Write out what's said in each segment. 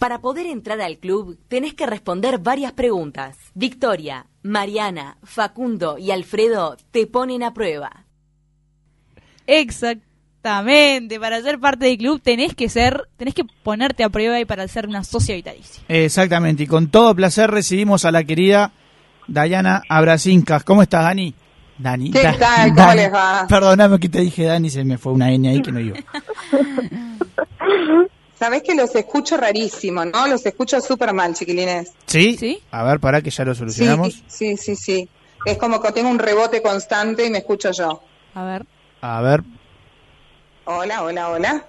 Para poder entrar al club, tenés que responder varias preguntas. Victoria, Mariana, Facundo y Alfredo te ponen a prueba. Exactamente, para ser parte del club tenés que ser, tenés que ponerte a prueba y para ser una socia vitalicia. Exactamente, y con todo placer recibimos a la querida Dayana Abrasincas. ¿Cómo estás, Dani? Dani. ¿Qué Da- tal? ¿Cómo Dani. les va? Perdóname que te dije Dani, se me fue una N ahí que no iba. Sabés que los escucho rarísimo, ¿no? Los escucho súper mal, chiquilines. ¿Sí? ¿Sí? A ver, para que ya lo solucionamos. sí, sí, sí. Es como que tengo un rebote constante y me escucho yo. A ver. A ver. Hola, hola, hola.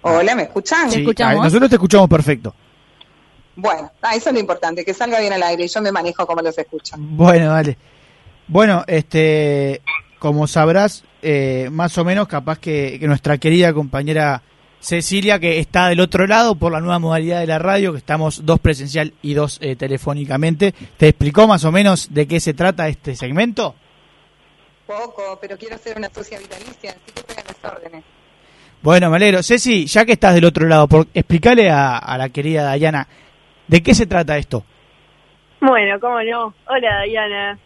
Hola, ¿me escuchan? Sí, escuchamos. ah, nosotros te escuchamos perfecto. Bueno, ah, eso es lo importante, que salga bien al aire y yo me manejo como los escucho. Bueno, dale. Bueno, este, como sabrás, eh, más o menos, capaz que, que nuestra querida compañera Cecilia, que está del otro lado por la nueva modalidad de la radio, que estamos dos presencial y dos eh, telefónicamente, ¿te explicó más o menos de qué se trata este segmento? Poco, pero quiero ser una socia vitalicia, así que a las órdenes. Bueno, me alegro. Ceci, ya que estás del otro lado, por, explícale a, a la querida Dayana, ¿de qué se trata esto? Bueno, cómo no. Hola, Diana.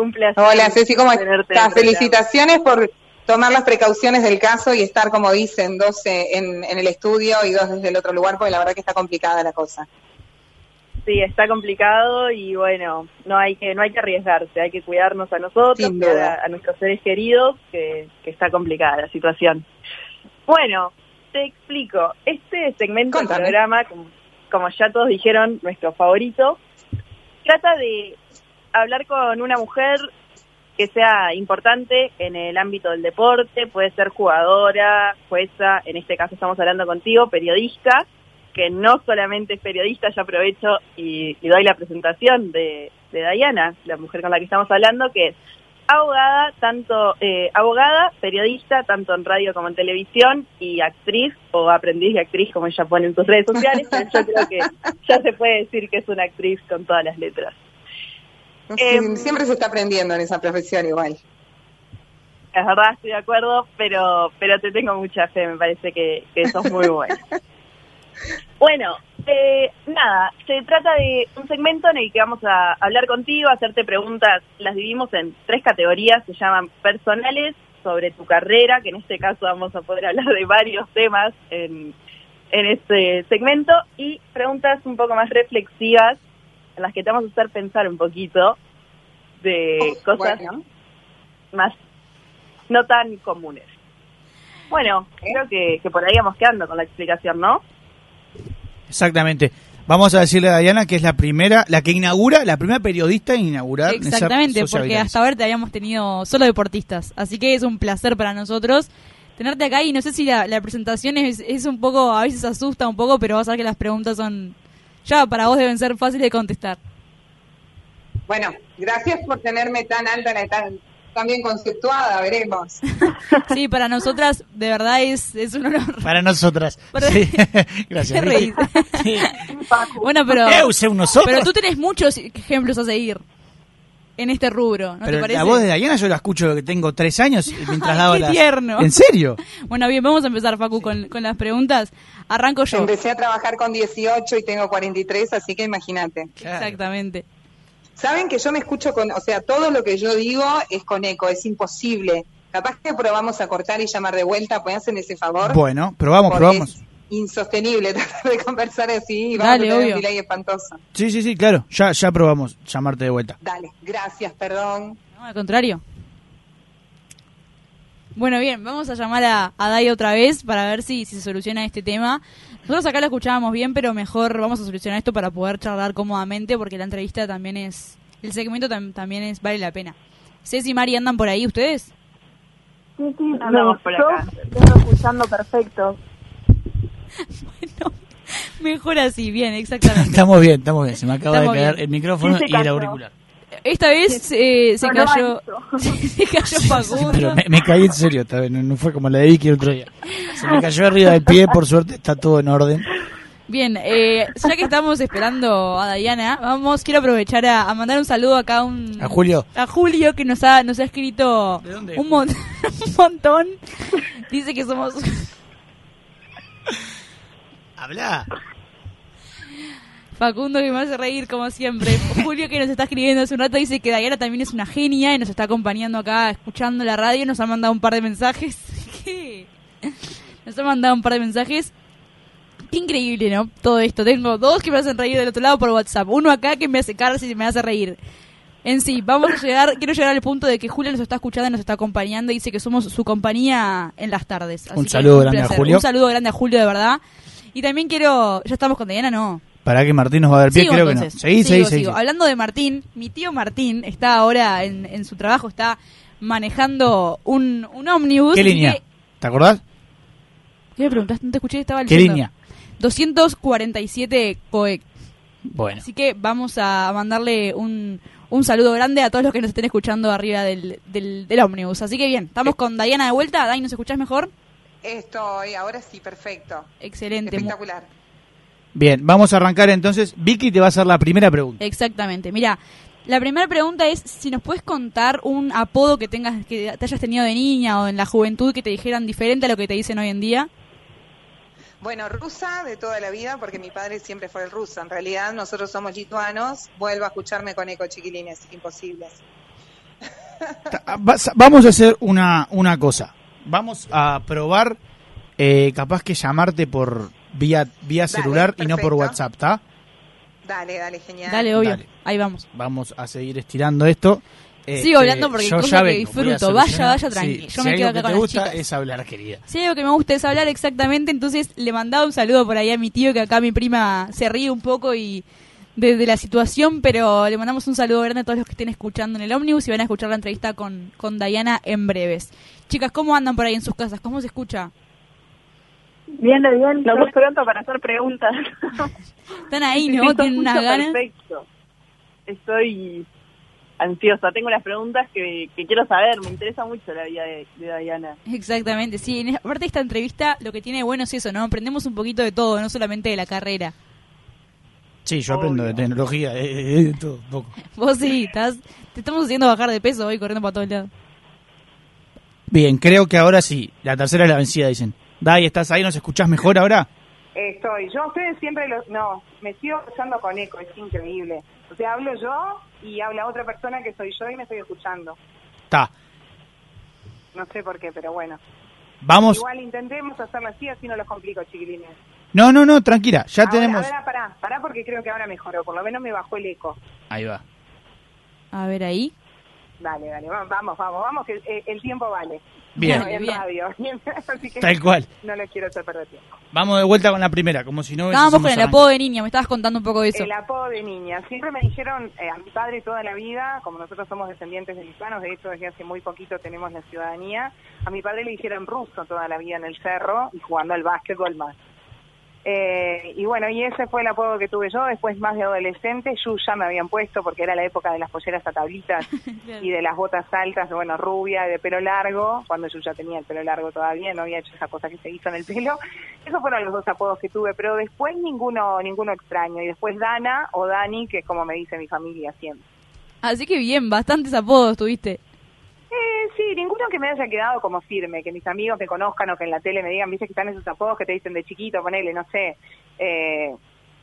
Un placer. Hola, Ceci, ¿cómo estás? Felicitaciones por tomar las precauciones del caso y estar, como dicen, dos eh, en, en el estudio y dos desde el otro lugar, porque la verdad que está complicada la cosa. Sí, está complicado y bueno, no hay que no hay que arriesgarse, hay que cuidarnos a nosotros, a, a nuestros seres queridos, que, que está complicada la situación. Bueno, te explico. Este segmento del programa, como, como ya todos dijeron, nuestro favorito, trata de hablar con una mujer que sea importante en el ámbito del deporte, puede ser jugadora, jueza, en este caso estamos hablando contigo, periodista, que no solamente es periodista, yo aprovecho y, doy la presentación de, de Diana, la mujer con la que estamos hablando, que es abogada, tanto eh, abogada, periodista, tanto en radio como en televisión, y actriz, o aprendiz de actriz, como ella pone en sus redes sociales, yo creo que ya se puede decir que es una actriz con todas las letras. Em, Siempre se está aprendiendo en esa profesión igual. Es verdad, estoy de acuerdo, pero pero te tengo mucha fe, me parece que, que sos muy bueno. Bueno, eh, nada, se trata de un segmento en el que vamos a hablar contigo, hacerte preguntas, las dividimos en tres categorías, se llaman personales, sobre tu carrera, que en este caso vamos a poder hablar de varios temas en, en este segmento, y preguntas un poco más reflexivas, en las que te vamos a hacer pensar un poquito de cosas Bueno, más no tan comunes. Bueno, creo que, que por ahí vamos quedando con la explicación, ¿no? Exactamente. Vamos a decirle a Dayana que es la primera, la que inaugura, la primera periodista en inaugurar. Exactamente, porque hasta ahora te habíamos tenido solo deportistas. Así que es un placer para nosotros tenerte acá y no sé si la, la presentación es, es un poco, a veces asusta un poco, pero vas a ver que las preguntas son, ya para vos deben ser fáciles de contestar. bueno, gracias por tenerme tan alta y tan, tan bien conceptuada, veremos. Sí, para nosotras de verdad es, es un honor. Para nosotras. Para- Sí. Gracias. Sí. Bueno, pero, Eh, usé un nosotros. pero tú tenés muchos ejemplos a seguir en este rubro, ¿no Pero te parece? la voz de Dayana yo la escucho desde que tengo tres años y mientras daba qué las- tierno. ¿En serio? Bueno, bien, vamos a empezar, Facu, con, con las preguntas. Arranco yo. Empecé a trabajar con 18 y tengo 43, así que imagínate. Exactamente. Saben que yo me escucho con, o sea, todo lo que yo digo es con eco, es imposible. Capaz que probamos a cortar y llamar de vuelta, pues hacen ese favor. Bueno, probamos, porque probamos. Insostenible tratar de conversar así y vamos Dale, a tener obvio. un delay espantoso. Sí, sí, sí, claro. Ya, ya probamos llamarte de vuelta. Dale, gracias, perdón. No, al contrario. Bueno, bien, vamos a llamar a, a Dai otra vez para ver si, si se soluciona este tema. Nosotros acá lo escuchábamos bien, pero mejor vamos a solucionar esto para poder charlar cómodamente, porque la entrevista también es. El segmento tam- también es vale la pena. Ceci y Mari, ¿andan por ahí ustedes? Sí, sí, Andamos por yo acá. vengo escuchando perfecto. Bueno, mejor así, bien, exactamente. Estamos bien, estamos bien. Se me acaba Estamos de caer bien. el micrófono y el auricular. Esta vez eh, se cayó. se cayó Facundo. Pero me, me caí en serio esta vez, no, no fue como la de Vicky el otro día. Se me cayó arriba del pie, por suerte está todo en orden. Bien, eh, ya que estamos esperando a Diana, vamos, quiero aprovechar a, a mandar un saludo acá a un A Julio. a Julio que nos ha nos ha escrito ¿De dónde es un, mon- un montón. Dice que somos Habla. Facundo que me hace reír como siempre. Julio que nos está escribiendo hace un rato dice que Dayana también es una genia y nos está acompañando acá escuchando la radio. Nos ha mandado un par de mensajes. ¿Qué? Nos ha mandado un par de mensajes. Qué increíble, ¿no? Todo esto. Tengo dos que me hacen reír del otro lado por WhatsApp. Uno acá que me hace cárcel y me hace reír. En sí, vamos a llegar, quiero llegar al punto de que Julio nos está escuchando y nos está acompañando y dice que somos su compañía en las tardes. Así Un que saludo grande a. Julio. Un saludo grande a Julio, de verdad. Y también quiero, ya estamos con Diana, ¿no? Para que Martín nos va a dar pie, Sigo, creo que no. Seguí, Sigo, seguí, sigo. seguí. Hablando de Martín, mi tío Martín está ahora en, en su trabajo, está manejando un, un ómnibus. ¿Qué línea? que- ¿Te acordás? ¿Qué me preguntaste? No te escuché, estaba ¿Qué leyendo. línea? 247 COEC. Bueno. Así que vamos a mandarle un, un saludo grande a todos los que nos estén escuchando arriba del, del, del ómnibus. Así que bien, estamos con Dayana de vuelta. Dai, ¿nos escuchás mejor? Estoy, ahora sí, perfecto. Excelente. Espectacular. Bien, vamos a arrancar entonces. Vicky te va a hacer la primera pregunta. Exactamente. Mira, la primera pregunta es si nos puedes contar un apodo que tengas que te hayas tenido de niña o en la juventud que te dijeran diferente a lo que te dicen hoy en día. Bueno, rusa de toda la vida, porque mi padre siempre fue el ruso. En realidad, nosotros somos lituanos. Vuelvo a escucharme con eco, chiquilines, imposibles. Vamos a hacer una, una cosa. Vamos a probar, eh, capaz que llamarte por vía, vía Dale, celular y no por. WhatsApp, ¿está? Dale, dale, genial. Dale, obvio. Dale. Ahí vamos. Vamos a seguir estirando esto. Este, Sigo hablando porque yo cosa ya que vengo, disfruto. Vaya, vaya tranqui. Sí, Yo si me quedo acá que con te las gusta chicas. es hablar, querida. Si algo que me gusta es hablar exactamente, entonces le mandaba un saludo por ahí a mi tío, que acá mi prima se ríe un poco y de, de la situación, pero le mandamos un saludo grande a todos los que estén escuchando en el ómnibus y van a escuchar la entrevista con, con Dayana en breves. Chicas, ¿cómo andan por ahí en sus casas? ¿Cómo se escucha? Bien, bien. Nos gusta pronto para hacer preguntas. Están ahí, ¿no? sí, Tienen unas ganas. Perfecto. Estoy ansiosa. Tengo unas preguntas que, que quiero saber. Me interesa mucho la vida de, de Diana. Exactamente, sí. En, aparte de esta entrevista, lo que tiene de bueno es eso, ¿no? Aprendemos un poquito de todo, no solamente de la carrera. Sí, yo aprendo de tecnología, eh, eh, de todo, un poco. Vos sí, estás, te estamos haciendo bajar de peso hoy corriendo para todos lados. Bien, creo que ahora sí. La tercera es la vencida, dicen. Dai, ¿estás ahí? ¿Nos escuchás mejor ahora? Estoy. Yo a ustedes siempre los... No, me sigo escuchando con eco, es increíble. O sea, hablo yo y habla otra persona que soy yo y me estoy escuchando. Está. No sé por qué, pero bueno. Vamos. Igual intentemos hacerlo así, así no los complico, chiquilines. No, no, no, tranquila. Ya Ahora- tenemos. Ahora, pará, pará porque creo que ahora mejoró. Por lo menos me bajó el eco. Ahí va. A ver ahí. Dale, dale, va- vamos, vamos, vamos, que el, el tiempo vale. Bien. Bien. radio. Así que Tal cual. no les quiero hacer perder tiempo. Vamos de vuelta con la primera, como si no Estábamos con el apodo de niña, me estabas contando un poco de eso. El apodo de niña. Siempre me dijeron eh, a mi padre toda la vida, como nosotros somos descendientes de hispanos, de hecho desde hace muy poquito tenemos la ciudadanía, a mi padre le dijeron ruso toda la vida en el cerro y jugando al básquetbol más. Eh, y bueno, y ese fue el apodo que tuve yo. Después, más de adolescente, Yuya me habían puesto porque era la época de las polleras a tablitas y de las botas altas, bueno, rubia, de pelo largo, cuando yo ya tenía el pelo largo todavía, no había hecho esa cosa que se hizo en el pelo. Esos fueron los dos apodos que tuve, pero después ninguno ninguno extraño. Y después Dana o Dani, que es como me dice mi familia siempre. Así que bien, bastantes apodos tuviste. Eh, sí, ninguno que me haya quedado como firme, que mis amigos me conozcan o que en la tele me digan, viste que están esos apodos que te dicen de chiquito, ponele, no sé, eh,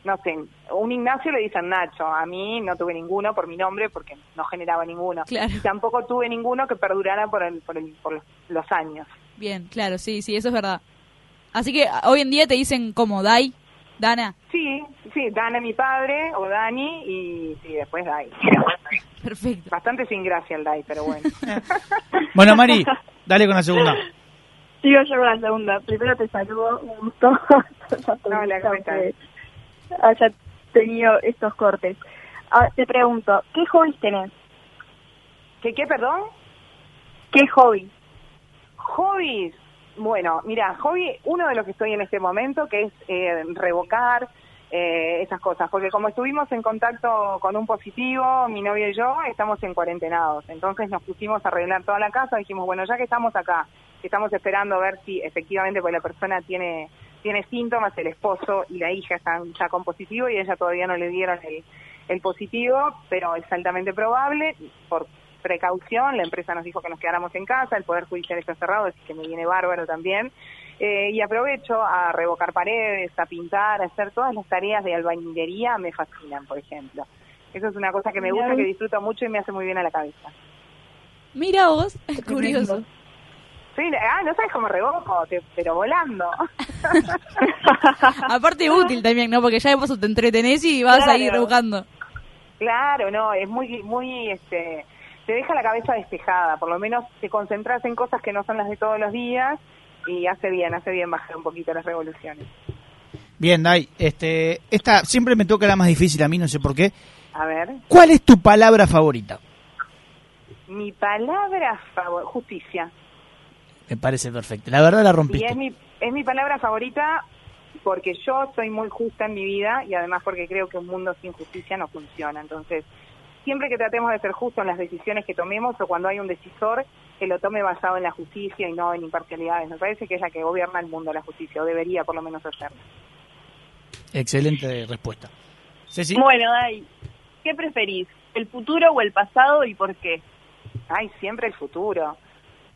no sé, un Ignacio le dicen Nacho, a mí no tuve ninguno por mi nombre porque no generaba ninguno. Claro. Y tampoco tuve ninguno que perdurara por, el, por, el, por los, los años. Bien, claro, sí, sí, eso es verdad. Así que hoy en día te dicen como Dai, Dana. Sí, sí, Dana mi padre o Dani y sí, después Dai. Perfecto. Bastante sin gracia el Dai, pero bueno. Bueno, Mari, dale con la segunda. Sigo yo con la segunda. Primero te saludo, un gusto. Hola, ¿cómo estás? Que haya tenido estos cortes. Ah, te pregunto, ¿qué hobbies tenés? ¿Qué, qué, perdón? ¿Qué hobby? Hobbies. Bueno, mira, hobby, uno de los que estoy en este momento, que es eh, revocar eh, esas cosas, porque como estuvimos en contacto con un positivo, mi novio y yo, estamos en cuarentenados, entonces nos pusimos a arreglar toda la casa, dijimos, bueno, ya que estamos acá, que estamos esperando a ver si efectivamente pues la persona tiene tiene síntomas, el esposo y la hija están ya con positivo y ella todavía no le dieron el, el positivo, pero es altamente probable, por precaución, la empresa nos dijo que nos quedáramos en casa, el Poder Judicial está cerrado, así que me viene bárbaro también. Eh, y aprovecho a revocar paredes, a pintar, a hacer todas las tareas de albañilería, me fascinan, por ejemplo. Eso es una cosa que me gusta, que disfruto mucho y me hace muy bien a la cabeza. Mira vos, es curioso. Sí, ah, no sabes cómo revoco, te- pero volando. Aparte útil también, ¿no? Porque ya de paso te entretenés y vas Claro. a ir rebuscando. Claro, no, es muy, muy, este, te deja la cabeza despejada, por lo menos te concentras en cosas que no son las de todos los días y hace bien, hace bien bajar un poquito las revoluciones. Bien, Dai, este, esta siempre me toca la más difícil a mí, no sé por qué. A ver, ¿Cuál es tu palabra favorita? mi palabra favorita, justicia. Me parece perfecto. La verdad la Y rompiste. es mi, es mi palabra favorita porque yo soy muy justa en mi vida y además porque creo que un mundo sin justicia no funciona. Entonces, siempre que tratemos de ser justos en las decisiones que tomemos o cuando hay un decisor, que lo tome basado en la justicia y no en imparcialidades. Me parece que es la que gobierna el mundo, la justicia, o debería por lo menos hacerlo. Excelente respuesta. Ceci, Bueno, Dai, ¿qué preferís? ¿El futuro o el pasado y por qué? Ay, siempre el futuro.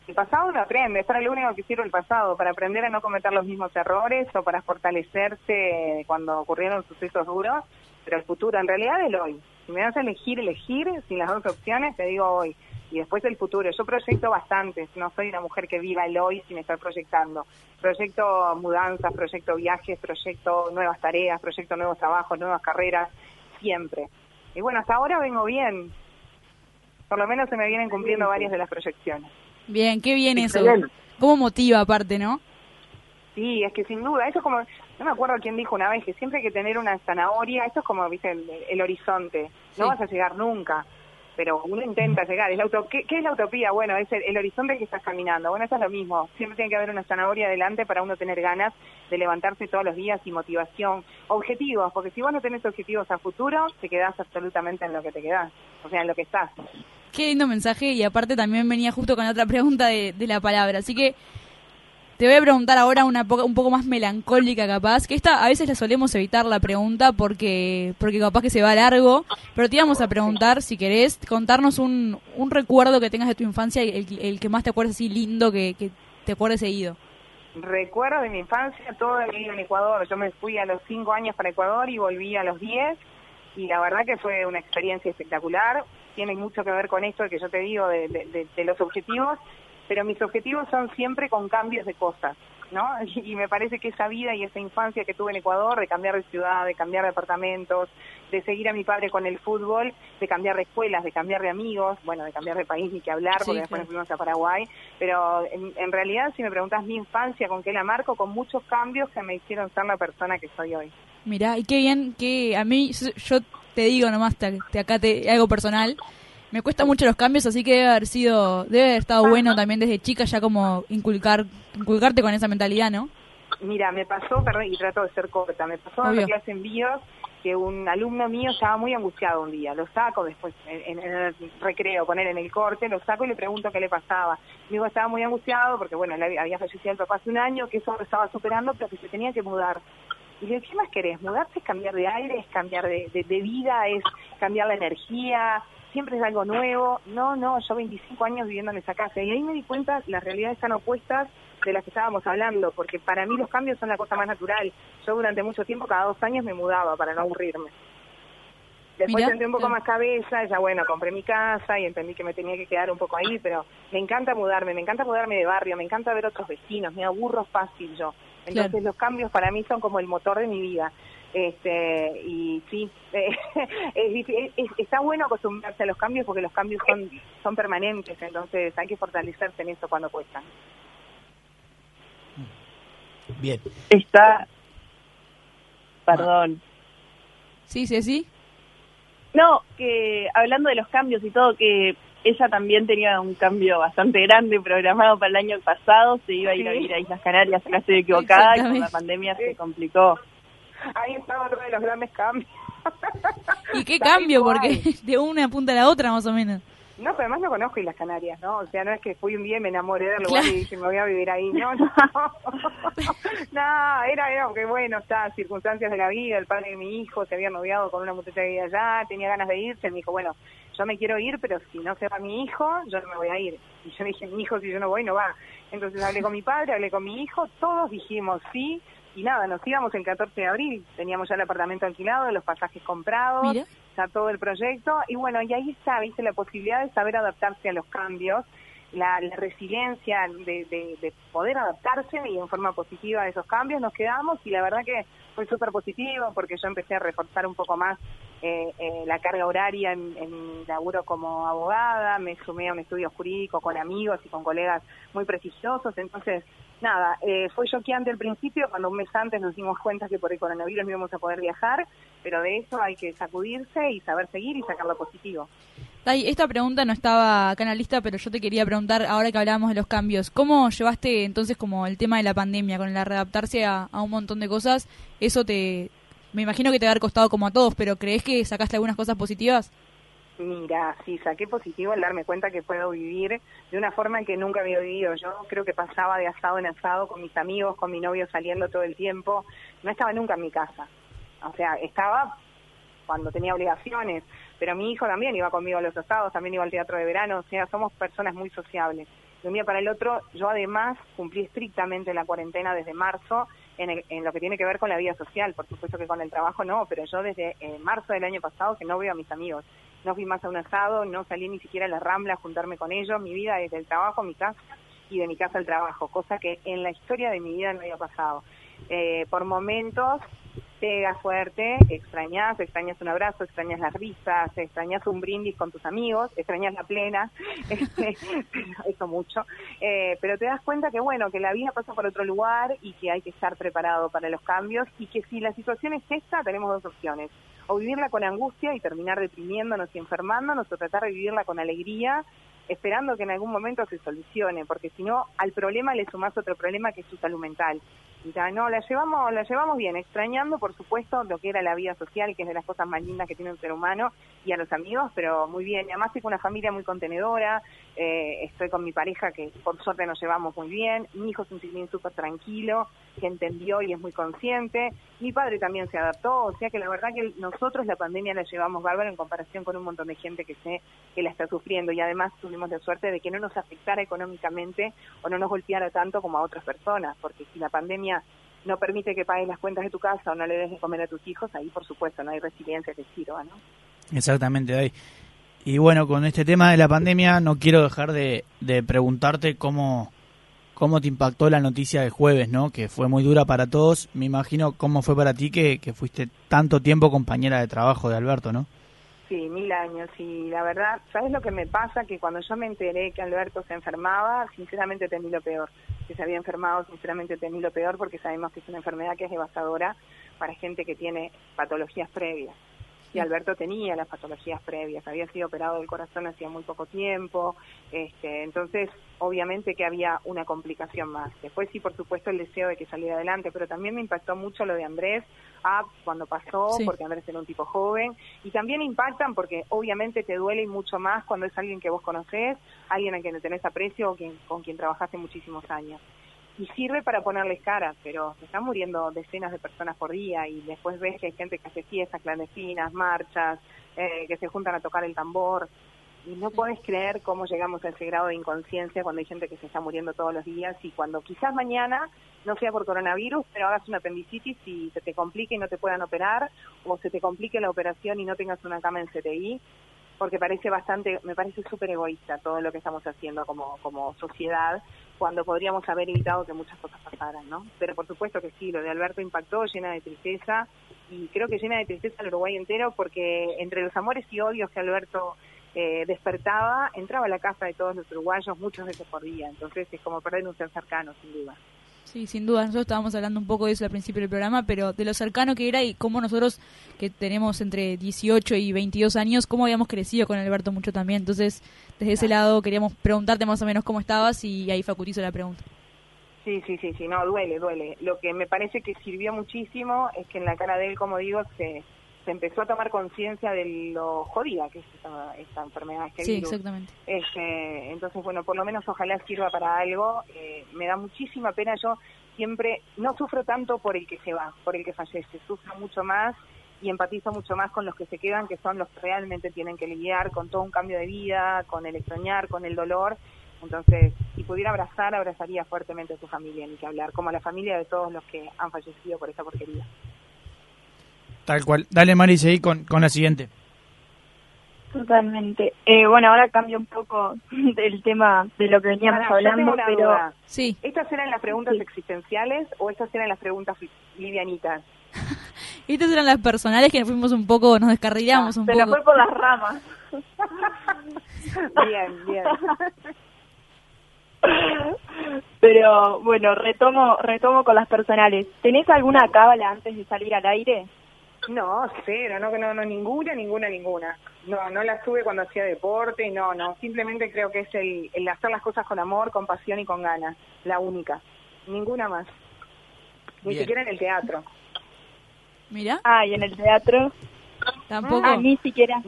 El pasado uno aprende, es para lo único que sirve el pasado, para aprender a no cometer los mismos errores o para fortalecerse cuando ocurrieron sucesos duros, pero el futuro en realidad es el hoy. Si me das a elegir, elegir, sin las dos opciones, te digo hoy. Y después el futuro. Yo proyecto bastante, no soy una mujer que viva el hoy sin estar proyectando. Proyecto mudanzas, proyecto viajes, proyecto nuevas tareas, proyecto nuevos trabajos, nuevas carreras, siempre. Y bueno, hasta ahora vengo bien. Por lo menos se me vienen cumpliendo varias de las proyecciones. Bien, qué bien eso. Cómo motiva aparte, ¿no? Sí, es que sin duda, eso es como, no me acuerdo quién dijo una vez que siempre hay que tener una zanahoria, esto es como, viste, el, el horizonte, no Sí. vas a llegar nunca, pero uno intenta llegar, es la ¿qué, qué es la utopía? Bueno, es el, el horizonte que estás caminando, bueno, eso es lo mismo, siempre tiene que haber una zanahoria adelante para uno tener ganas de levantarse todos los días y motivación, objetivos, porque si vos no tenés objetivos a futuro, te quedás absolutamente en lo que te quedás, o sea, en lo que estás. Qué lindo mensaje y aparte también venía justo con otra pregunta de, de la palabra. Así que te voy a preguntar ahora una un poco más melancólica capaz, que esta a veces la solemos evitar la pregunta porque porque capaz que se va largo, pero te íbamos a preguntar si querés contarnos un, un recuerdo que tengas de tu infancia, el, el que más te acuerdes así lindo que, que te acuerdes seguido. Recuerdo de mi infancia todo el vivido en Ecuador. Yo me fui a los cinco años para Ecuador y volví a los 10 y la verdad que fue una experiencia espectacular. Tiene mucho que ver con esto que yo te digo de los objetivos, pero mis objetivos son siempre con cambios de cosas, ¿no? Y, me parece que esa vida y esa infancia que tuve en Ecuador, de cambiar de ciudad, de cambiar de apartamentos, de seguir a mi padre con el fútbol, de cambiar de escuelas, de cambiar de amigos, bueno, de cambiar de país ni que hablar, Sí, porque después nos fuimos a Paraguay, pero en, en realidad si me preguntas mi infancia, ¿con qué la marco? Con muchos cambios que me hicieron ser la persona que soy hoy. Mirá, y qué bien que a mí, yo- yo te digo nomás, te, te- acá te, algo personal, me cuesta mucho los cambios, así que debe haber sido, debe haber estado bueno también desde chica ya como inculcar, inculcarte con esa mentalidad, ¿no? Mira, me pasó, perdón, y trato de ser corta, me pasó en la clase en bios que un alumno mío estaba muy angustiado un día, lo saco después en, en el recreo, poner en el corte, lo saco y le pregunto qué le pasaba. Me dijo, estaba muy angustiado porque, bueno, le había fallecido el papá hace un año, que eso lo estaba superando, pero que se tenía que mudar. Y le digo, ¿qué más querés? Mudarse es cambiar de aire, es cambiar de, de- de vida, es cambiar la energía, siempre es algo nuevo. No, no, yo 25 años viviendo en esa casa. Y ahí me di cuenta, las realidades están opuestas de las que estábamos hablando, porque para mí los cambios son la cosa más natural. Yo durante mucho tiempo, cada dos años, me mudaba para no aburrirme. Después senté un poco claro. más cabeza, ya bueno, compré mi casa y entendí que me tenía que quedar un poco ahí, pero me encanta mudarme, me encanta mudarme de barrio, me encanta ver otros vecinos, me aburro fácil yo. Entonces Claro. los cambios para mí son como el motor de mi vida. Este, y sí, eh, es difí- es- está bueno acostumbrarse a los cambios porque los cambios son, son permanentes, entonces hay que fortalecerse en eso cuando cuestan. Bien. Está... Perdón. Sí, sí, sí. No, que hablando de los cambios y todo, que ella también tenía un cambio bastante grande programado para el año pasado, se iba a ir a vivir a Islas Canarias, acá estoy equivocada, y con la pandemia se complicó. Ahí está otro de los grandes cambios. ¿Y qué cambio? Porque de una punta a la otra más o menos. No, pero además no conozco Islas Canarias, ¿no? O sea, no es que fui un día y me enamoré del lugar Claro. y dije, me voy a vivir ahí. No, no. no, era, era bueno, está, circunstancias de la vida. El padre de mi hijo se había noviado con una muchacha que vivía allá, tenía ganas de irse. Me dijo, bueno, yo me quiero ir, pero si no se va mi hijo, yo no me voy a ir. Y yo dije, mi hijo, si yo no voy, no va. Entonces hablé con mi padre, hablé con mi hijo, todos dijimos sí. Y nada, nos íbamos el 14 de abril, teníamos ya el apartamento alquilado, los pasajes comprados, Mira. está todo el proyecto y bueno, y ahí está, viste, la posibilidad de saber adaptarse a los cambios, la, la resiliencia de, de- de poder adaptarse y en forma positiva a esos cambios nos quedamos y la verdad que fue súper positivo porque yo empecé a reforzar un poco más eh, eh, la carga horaria en, en mi laburo como abogada, me sumé a un estudio jurídico con amigos y con colegas muy prestigiosos, entonces nada, eh, fue choqueante al principio, cuando un mes antes nos dimos cuenta que por el coronavirus no íbamos a poder viajar, pero de eso hay que sacudirse y saber seguir y sacar lo positivo. Dai, esta pregunta no estaba acá en la lista, pero yo te quería preguntar, ahora que hablábamos de los cambios, ¿cómo llevaste entonces como el tema de la pandemia, con el readaptarse a, a un montón de cosas? Eso te, me imagino que te va a haber costado como a todos, pero ¿crees que sacaste algunas cosas positivas? Mira, sí, saqué positivo al darme cuenta que puedo vivir de una forma en que nunca había vivido. Yo creo que pasaba de asado en asado con mis amigos, con mi novio saliendo todo el tiempo. No estaba nunca en mi casa. O sea, estaba cuando tenía obligaciones, pero mi hijo también iba conmigo a los asados, también iba al teatro de verano, o sea, somos personas muy sociables. De un para el otro, yo además cumplí estrictamente la cuarentena desde marzo en, el- en lo que tiene que ver con la vida social, por supuesto que con el trabajo no, pero yo desde eh, marzo del año pasado que no veo a mis amigos, no fui más a un asado, no salí ni siquiera a la rambla a juntarme con ellos, mi vida desde el trabajo mi casa y de mi casa al trabajo, cosa que en la historia de mi vida no había pasado. Eh, por momentos pega fuerte, extrañas, extrañas un abrazo, extrañas las risas, extrañas un brindis con tus amigos, extrañas la plena, eso mucho, Eh, pero te das cuenta que bueno, que la vida pasa por otro lugar y que hay que estar preparado para los cambios y que si la situación es esta, tenemos dos opciones, o vivirla con angustia y terminar deprimiéndonos y enfermándonos, o tratar de vivirla con alegría, esperando que en algún momento se solucione, porque si no, al problema le sumás otro problema que es su salud mental. No, la llevamos, la llevamos bien, extrañando, por supuesto, lo que era la vida social, que es de las cosas más lindas que tiene un ser humano, y a los amigos, pero muy bien. Además tengo una familia muy contenedora, eh, estoy con mi pareja que por suerte nos llevamos muy bien, mi hijo es un chiquilín súper tranquilo, que entendió y es muy consciente, mi padre también se adaptó, o sea que la verdad que nosotros la pandemia la llevamos bárbaro en comparación con un montón de gente que sé que la está sufriendo. Y además tuvimos la suerte de que no nos afectara económicamente o no nos golpeara tanto como a otras personas, porque si la pandemia no permite que pagues las cuentas de tu casa o no le des de comer a tus hijos, ahí por supuesto no hay resiliencia que sirva, ¿no? Exactamente, Dai. Y bueno, con este tema de la pandemia no quiero dejar de, preguntarte cómo, cómo te impactó la noticia de jueves, ¿no? Que fue muy dura para todos. Me imagino cómo fue para ti que fuiste tanto tiempo compañera de trabajo de Alberto, ¿no? Sí, mil años. Y la verdad, ¿sabes lo que me pasa? Que cuando yo me enteré que Alberto se enfermaba, sinceramente temí lo peor. Que se había enfermado, sinceramente temí lo peor porque sabemos que es una enfermedad que es devastadora para gente que tiene patologías previas. Y Alberto tenía las patologías previas, había sido operado del corazón hacía muy poco tiempo, este, entonces obviamente que había una complicación más. Después sí, por supuesto, el deseo de que saliera adelante, pero también me impactó mucho lo de Andrés, ah, cuando pasó, Sí. porque Andrés era un tipo joven, y también impactan porque obviamente te duele mucho más cuando es alguien que vos conocés, alguien a quien tenés aprecio o quien, con quien trabajaste muchísimos años. Y sirve para ponerles cara, pero se están muriendo decenas de personas por día y después ves que hay gente que hace fiestas clandestinas, marchas, eh, que se juntan a tocar el tambor. Y no podés creer cómo llegamos a ese grado de inconsciencia cuando hay gente que se está muriendo todos los días y cuando quizás mañana no sea por coronavirus, pero hagas una apendicitis y se te complique y no te puedan operar, o se te complique la operación y no tengas una cama en CTI, porque parece bastante, me parece súper egoísta todo lo que estamos haciendo como, como sociedad, cuando podríamos haber evitado que muchas cosas pasaran, ¿no? Pero por supuesto que sí, lo de Alberto impactó, llena de tristeza, y creo que llena de tristeza al Uruguay entero, porque entre los amores y odios que Alberto eh, despertaba, entraba a la casa de todos los uruguayos muchas veces por día, entonces es como perder un ser cercano, sin duda. Sí, sin duda. Nosotros estábamos hablando un poco de eso al principio del programa, pero de lo cercano que era y cómo nosotros, que tenemos entre 18 y 22 años, cómo habíamos crecido con Alberto mucho también. Entonces, desde ese lado queríamos preguntarte más o menos cómo estabas y ahí Facuti hizo la pregunta. Sí, sí, sí, sí, no, duele, duele. Lo que me parece que sirvió muchísimo es que en la cara de él, como digo, se, se empezó a tomar conciencia de lo jodida que es esta, esta enfermedad, este Sí, virus. exactamente. Este, entonces, bueno, por lo menos ojalá sirva para algo. Eh, me da muchísima pena. Yo siempre no sufro tanto por el que se va, por el que fallece. Sufro mucho más y empatizo mucho más con los que se quedan, que son los que realmente tienen que lidiar con todo un cambio de vida, con el extrañar, con el dolor. Entonces, si pudiera abrazar, abrazaría fuertemente a su familia, ni que hablar, como a la familia de todos los que han fallecido por esta porquería. Tal cual. Dale, Mari, seguí con, con la siguiente. Totalmente. Eh, bueno, ahora cambio un poco del tema de lo que veníamos hablando, pero duda. Sí, ¿Estas eran las preguntas Sí. existenciales o estas eran las preguntas livianitas? estas eran las personales que nos fuimos un poco, nos descarrilamos un se nos poco. fue por las ramas. Bien, bien. Pero bueno, retomo retomo con las personales. ¿Tenés alguna cábala antes de salir al aire? No, cero, no, no, no, ninguna, ninguna, ninguna. No, no las tuve cuando hacía deporte, no, no. Simplemente creo que es el, el hacer las cosas con amor, con pasión y con ganas. La única. Ninguna más. Ni Bien. siquiera en el teatro. Mira, Ah, y en el teatro. tampoco. Ah, ni siquiera.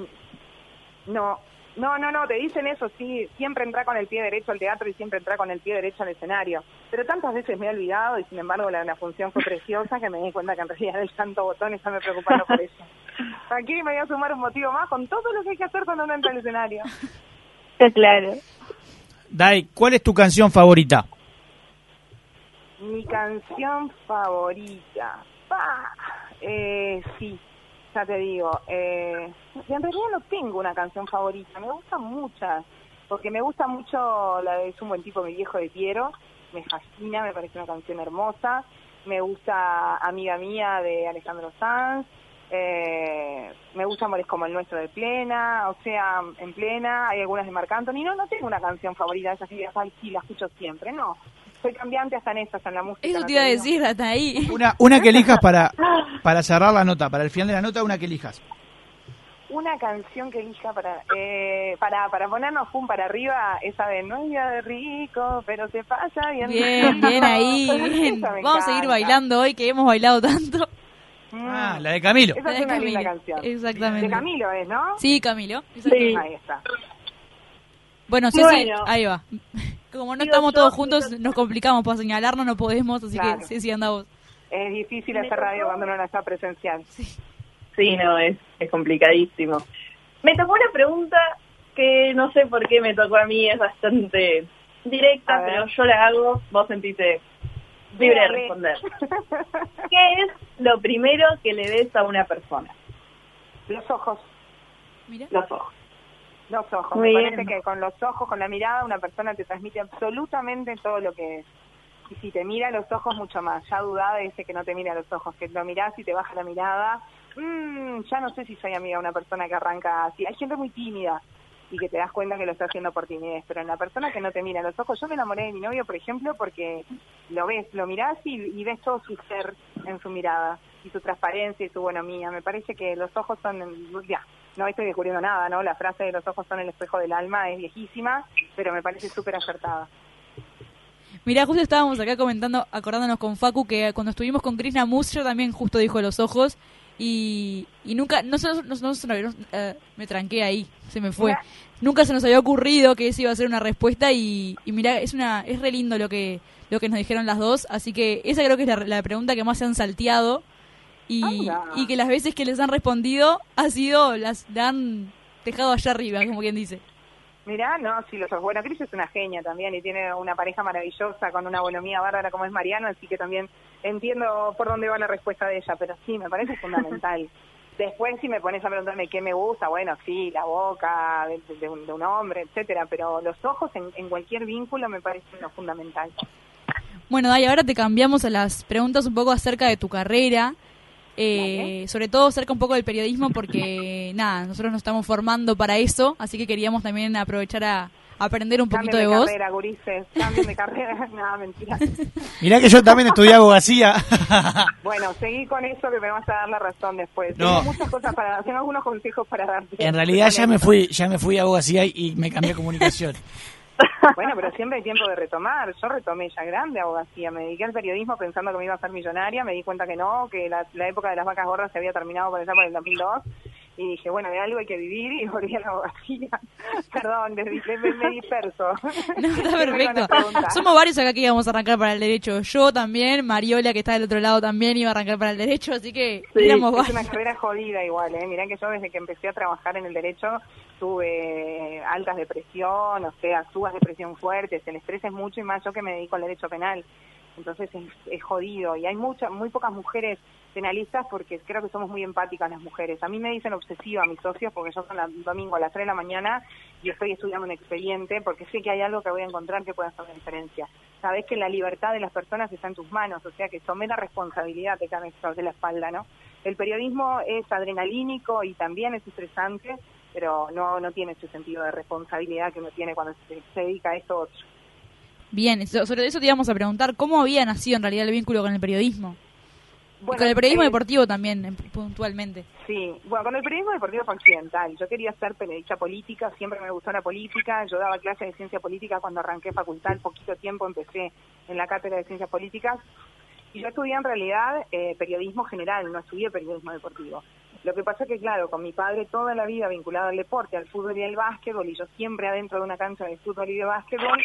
No, no, no, no, te dicen eso, sí, siempre entra con el pie derecho al teatro y siempre entra con el pie derecho al escenario. Pero tantas veces me he olvidado y sin embargo la, la función fue preciosa que me di cuenta que en realidad el santo botón está me preocupando por eso. Aquí me voy a sumar un motivo más con todo lo que hay que hacer cuando uno entra al escenario. Está claro. Dai, ¿cuál es tu canción favorita? Mi canción favorita. Pa. Eh, sí, ya te digo. Eh, en realidad no tengo una canción favorita, me gustan muchas. Porque me gusta mucho la de Es un buen tipo, mi viejo de Piero. Me fascina, me parece una canción hermosa. Me gusta Amiga Mía de Alejandro Sanz. Eh, me gusta Amores como el nuestro de Plena, o sea, en Plena, hay algunas de Marc Anthony. No, no tengo una canción favorita, esa que digas, ay, sí, la escucho siempre, no. Soy cambiante hasta en estas, en la música. Eso no te iba a decir hasta ahí. Una, una que elijas para, para cerrar la nota, para el final de la nota, una que elijas. Una canción que elija para eh, para para ponernos pum para arriba, esa de no es día de rico, pero se pasa bien. Bien, rico". bien ahí. bien. Vamos a seguir bailando hoy que hemos bailado tanto. Mm. Ah, la de Camilo. Esa es de una linda canción. Exactamente. De Camilo es, ¿no? Sí, Camilo. Sí. Ahí está. Bueno, Ceci, Bueno. ahí va. Como no Digo estamos yo, todos juntos, nos complicamos para señalarnos, no podemos, así Claro. que Ceci, anda vos. Es difícil hacer radio tocó- cuando uno no está presencial. Sí, no, es, es complicadísimo. Me tocó una pregunta que no sé por qué me tocó a mí, es bastante directa, pero yo la hago, vos sentiste libre de responder. ¿Qué es lo primero que le des a una persona? Los ojos, Mira. Los ojos. Los ojos. Muy Me bien. parece que con los ojos, con la mirada, una persona te transmite absolutamente todo lo que es. Y si te mira los ojos, mucho más. Ya dudada de ese que no te mira los ojos, que lo mirás y te baja la mirada. Mm, ya no sé si soy amiga de una persona que arranca así. Hay gente muy tímida y que te das cuenta que lo está haciendo por timidez, pero en la persona que no te mira los ojos, yo me enamoré de mi novio, por ejemplo, porque lo ves, lo mirás y, y ves todo su ser en su mirada y su transparencia y su buenomía. Me parece que los ojos son, ya, no estoy descubriendo nada, ¿no? La frase de los ojos son el espejo del alma es viejísima, pero me parece súper acertada. Mira, justo estábamos acá comentando, acordándonos con Facu, que cuando estuvimos con Krishna Musher también justo dijo los ojos. Y, y nunca, no, se nos- no, no eh, me tranqué ahí, se me fue. Nunca se nos había ocurrido que esa iba a ser una respuesta y, y mira, es una es re lindo lo que lo que nos dijeron las dos, así que esa creo que es la, la pregunta que más se han salteado y, que las veces que les han respondido ha sido, las la han dejado allá arriba, como quien dice. Mirá, no, sí, los ojos. Bueno, Cris es una genia también y tiene una pareja maravillosa con una bonomía bárbara como es Mariano, así que también entiendo por dónde va la respuesta de ella, pero sí, me parece fundamental. Después, si me pones a preguntarme qué me gusta, bueno, sí, la boca de, de un, de un hombre, etcétera, pero los ojos en, en cualquier vínculo me parece lo fundamental. Bueno, Day, ahora te cambiamos a las preguntas un poco acerca de tu carrera, eh, sobre todo acerca un poco del periodismo, porque nada, nosotros nos estamos formando para eso, así que queríamos también aprovechar a aprender un poquito de de vos. carrera, gurises, cambien de carrera, nada, mentira. Mirá que yo también estudié abogacía. Bueno, seguí con eso que me vas a dar la razón después. No. Tengo muchas cosas para tengo algunos consejos para darte. en realidad ya me fui, ya me fui a abogacía y me cambié a comunicación. Bueno, pero siempre hay tiempo de retomar. Yo retomé ya grande abogacía, me dediqué al periodismo pensando que me iba a ser millonaria, me di cuenta que no, que la, la época de las vacas gordas se había terminado por allá por el 2002 y dije, bueno, de algo hay que vivir y volví a la abogacía. Perdón, me, me, disperso. No, está perfecto. Somos varios acá que íbamos a arrancar para el derecho. Yo también, Mariola, que está del otro lado, también iba a arrancar para el derecho, así que Sí, éramos es una varios. carrera jodida igual, ¿eh? Mirá que yo desde que empecé a trabajar en el derecho tuve altas depresión, o sea, subas de presión fuertes, el estrés es mucho y más yo que me dedico al derecho penal. Entonces es, es jodido y hay muchas, muy pocas mujeres penalistas porque creo que somos muy empáticas las mujeres. A mí me dicen obsesiva mis socios porque yo son la, domingo a las 3 de la mañana y estoy estudiando un expediente porque sé que hay algo que voy a encontrar que pueda hacer la diferencia. Sabes que la libertad de las personas está en tus manos, o sea que tomé la responsabilidad te esto de la espalda, ¿no? El periodismo es adrenalínico y también es estresante, pero no no tiene ese sentido de responsabilidad que uno tiene cuando se, dedica a esto. Bien, so- sobre eso te íbamos a preguntar, ¿cómo había nacido en realidad el vínculo con el periodismo? Y con el periodismo eh, deportivo también, en- puntualmente. Sí, bueno, con el periodismo deportivo fue accidental. Yo quería ser periodista política, siempre me gustó la política. Yo daba clases de ciencia política cuando arranqué facultad, poquito tiempo empecé en la cátedra de ciencias políticas. Y yo estudié en realidad eh, periodismo general, no estudié periodismo deportivo. Lo que pasa es que, claro, con mi padre toda la vida vinculado al deporte, al fútbol y al básquetbol, y yo siempre adentro de una cancha de fútbol y de básquetbol,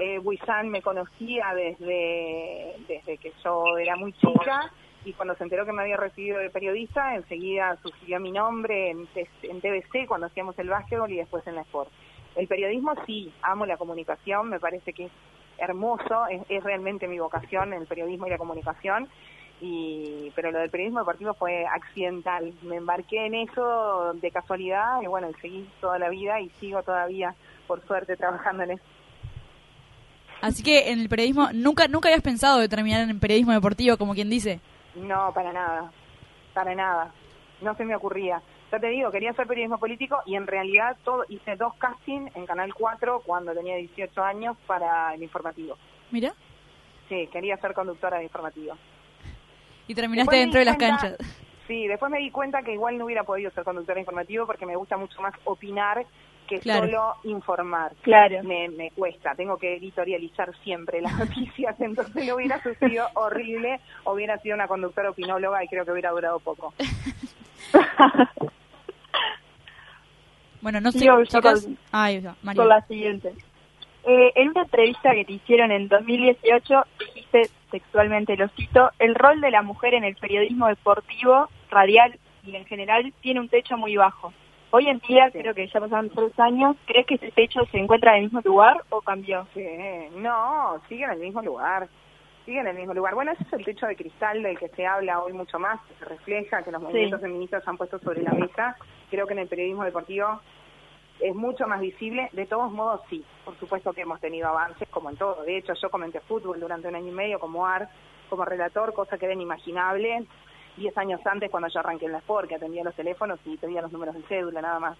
eh, me conocía desde, desde que yo era muy chica, y cuando se enteró que me había recibido de periodista, enseguida sugirió mi nombre en, en TBC cuando hacíamos el básquetbol y después en la Sport. El periodismo sí, amo la comunicación, me parece que es hermoso, es, es realmente mi vocación el periodismo y la comunicación, y pero lo del periodismo deportivo fue accidental. Me embarqué en eso de casualidad y bueno, seguí toda la vida y sigo todavía, por suerte, trabajando en eso. Así que en el periodismo, ¿nunca nunca habías pensado de terminar en periodismo deportivo, como quien dice? No, para nada, para nada. No se me ocurría. Ya te digo, quería hacer periodismo político y en realidad todo hice dos castings en Canal 4 cuando tenía 18 años para el informativo. Mira, Sí, quería ser conductora de informativo. y terminaste dentro de las cuenta- canchas. Sí, después me di cuenta que igual no hubiera podido ser conductora informativo porque me gusta mucho más opinar que Claro. solo informar. Claro. Me, me cuesta, tengo que editorializar siempre las noticias, entonces lo hubiera sucedido horrible, hubiera sido una conductora opinóloga y creo que hubiera durado poco. Bueno, no sé, Sigo yo chicas. con- María. Con la siguiente. Eh, en una entrevista que te hicieron en 2018, dijiste textualmente, lo cito, el rol de la mujer en el periodismo deportivo, radial y en general tiene un techo muy bajo. Hoy en día, Sí. creo que ya pasaron tres años, ¿crees que ese techo se encuentra en el mismo lugar o cambió? Sí, no, sigue en el mismo lugar. Sigue en el mismo lugar. Bueno, ese es el techo de cristal del que se habla hoy mucho más, que se refleja, que los movimientos feministas han puesto sobre la mesa. Creo que en el periodismo deportivo es mucho más visible. De todos modos, sí, por supuesto que hemos tenido avances, como en todo. De hecho, yo comenté fútbol durante un año y medio como AR, como relator, cosa que era inimaginable. Diez años antes, cuando yo arranqué en la Sport, que atendía los teléfonos y pedía los números de cédula, nada más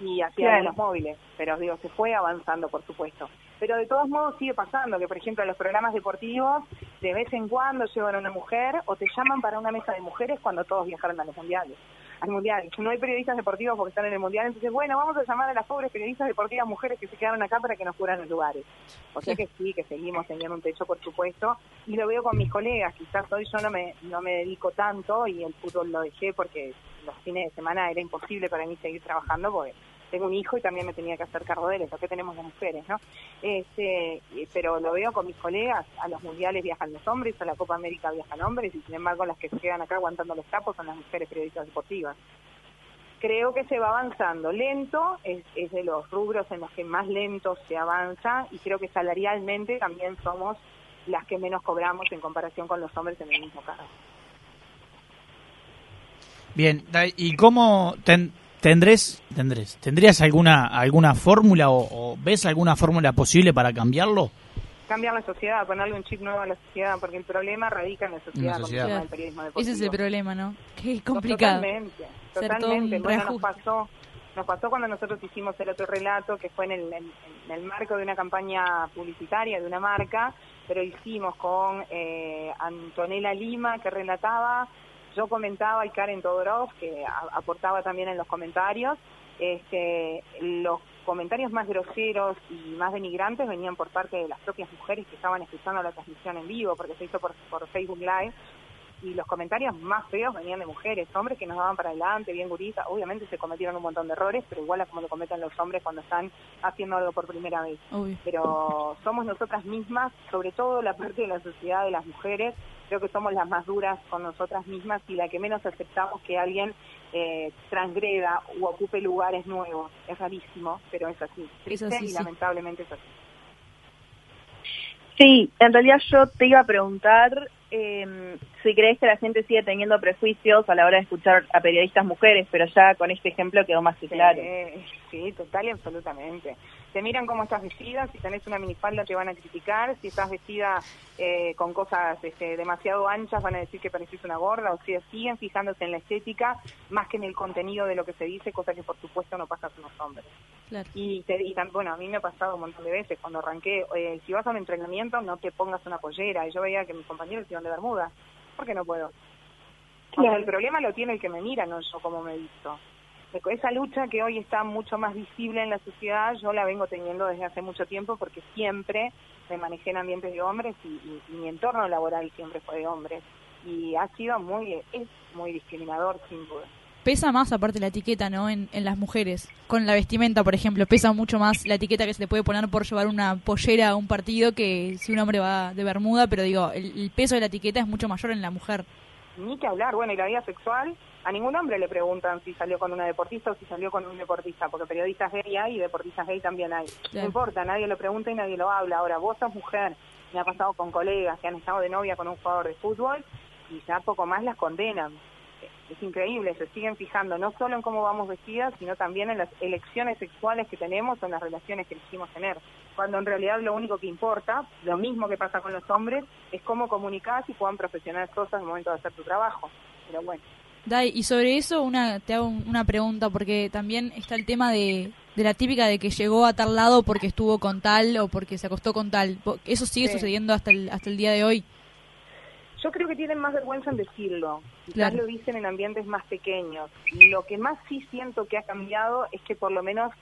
y hacía Claro. los móviles, pero digo, se fue avanzando, por supuesto. Pero de todos modos sigue pasando que, por ejemplo, los programas deportivos de vez en cuando llevan a una mujer o te llaman para una mesa de mujeres cuando todos viajaron a los mundiales. Al mundial. No hay periodistas deportivos porque están en el mundial, entonces, bueno, vamos a llamar a las pobres periodistas deportivas mujeres que se quedaron acá para que nos cubran los lugares. O sea que sí, que seguimos teniendo un techo, por supuesto, y lo veo con mis colegas. Quizás hoy yo no me, no me dedico tanto y el fútbol lo dejé porque los fines de semana era imposible para mí seguir trabajando porque tengo un hijo y también me tenía que hacer cargo de él, eso que tenemos las mujeres, ¿no? Este, pero lo veo con mis colegas, a los mundiales viajan los hombres, a la Copa América viajan hombres y sin embargo las que se quedan acá aguantando los capos son las mujeres periodistas deportivas. Creo que se va avanzando lento, es, es de los rubros en los que más lento se avanza y creo que salarialmente también somos las que menos cobramos en comparación con los hombres en el mismo cargo. Bien, ¿y cómo ten- tendrés, tendrés, tendrías alguna alguna fórmula o, o ves alguna fórmula posible para cambiarlo? Cambiar la sociedad, ponerle un chip nuevo a la sociedad, porque el problema radica en la sociedad, con el sociedad. tema del periodismo deportivo. Ese es el problema, ¿no? Qué complicado. Totalmente, totalmente. Bueno, nos pasó, nos pasó cuando nosotros hicimos el otro relato, que fue en el, en- en el marco de una campaña publicitaria de una marca, pero hicimos con eh, Antonella Lima, que relataba, yo comentaba y Karen Todorov, que a- aportaba también en los comentarios, este, los comentarios más groseros y más denigrantes venían por parte de las propias mujeres que estaban escuchando la transmisión en vivo, porque se hizo por, por Facebook Live, y los comentarios más feos venían de mujeres, hombres que nos daban para adelante, bien guritas, obviamente se cometieron un montón de errores, pero igual a como lo cometen los hombres cuando están haciendo algo por primera vez. Pero somos nosotras mismas, sobre todo la parte de la sociedad de las mujeres, creo que somos las más duras con nosotras mismas y la que menos aceptamos que alguien eh, transgreda o ocupe lugares nuevos. Es rarísimo, pero es así. Triste así, y sí. lamentablemente es así. Sí, en realidad yo te iba a preguntar eh, si crees que la gente sigue teniendo prejuicios a la hora de escuchar a periodistas mujeres, pero ya con este ejemplo quedó más que claro. Sí, total y absolutamente. Te miran cómo estás vestida, si tenés una minifalda te van a criticar, si estás vestida eh, con cosas este, demasiado anchas van a decir que pareces una gorda, o sea, siguen fijándose en la estética más que en el contenido de lo que se dice, cosa que por supuesto no pasa con los hombres. Claro. Y, te, y tan- bueno, a mí me ha pasado un montón de veces cuando arranqué, eh, si vas a un entrenamiento no te pongas una pollera, y yo veía que mis compañeros iban de bermuda, ¿por qué no puedo? O sea, el problema lo tiene el que me mira, no yo como me he visto. Esa lucha que hoy está mucho más visible en la sociedad, yo la vengo teniendo desde hace mucho tiempo porque siempre me manejé en ambientes de hombres y, y- y mi entorno laboral siempre fue de hombres. Y ha sido muy, es muy discriminador, sin duda. Pesa más aparte la etiqueta, ¿no? En, en las mujeres. Con la vestimenta, por ejemplo, pesa mucho más la etiqueta que se le puede poner por llevar una pollera a un partido que si un hombre va de bermuda, pero digo, el, el peso de la etiqueta es mucho mayor en la mujer. Ni que hablar, bueno, y la vida sexual, a ningún hombre le preguntan si salió con una deportista o si salió con un deportista, porque periodistas gay hay y deportistas gay también hay. No importa, nadie lo pregunta y nadie lo habla. Ahora, vos sos mujer, me ha pasado con colegas que han estado de novia con un jugador de fútbol y ya poco más las condenan. Es increíble, se siguen fijando no solo en cómo vamos vestidas, sino también en las elecciones sexuales que tenemos o en las relaciones que elegimos tener. Cuando en realidad lo único que importa, lo mismo que pasa con los hombres, es cómo comunicás y puedan profesionar cosas al momento de hacer tu trabajo. Pero bueno, Dai, y sobre eso una, te hago un- una pregunta, porque también está el tema de, de la típica de que llegó a tal lado porque estuvo con tal o porque se acostó con tal. ¿Eso sigue Sí. sucediendo hasta el, hasta el día de hoy? Yo creo que tienen más vergüenza en decirlo. Quizás Claro. lo dicen en ambientes más pequeños. Lo que más sí siento que ha cambiado es que por lo menos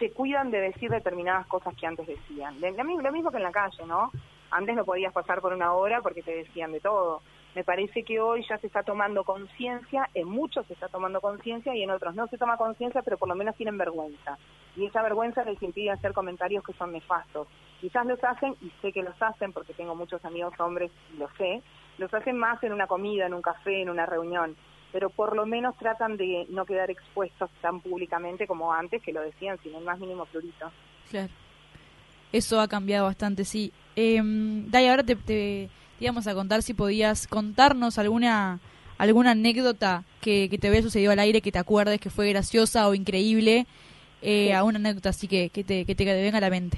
se cuidan de decir determinadas cosas que antes decían. Lo mismo que en la calle, ¿no? Antes no podías pasar por una hora porque te decían de todo. Me parece que hoy ya se está tomando conciencia, en muchos se está tomando conciencia y en otros no se toma conciencia, pero por lo menos tienen vergüenza. Y esa vergüenza les impide hacer comentarios que son nefastos. Quizás los hacen, y sé que los hacen porque tengo muchos amigos hombres y lo sé, los hacen más en una comida, en un café, en una reunión, pero por lo menos tratan de no quedar expuestos tan públicamente como antes, que lo decían sin el más mínimo prurito. Claro. Eso ha cambiado bastante, sí. Eh, Dai, ahora te, te, te íbamos a contar si podías contarnos alguna alguna anécdota que, que te había sucedido al aire, que te acuerdes que fue graciosa o increíble. Eh, Sí. alguna anécdota así que, que, te, que te venga a la mente.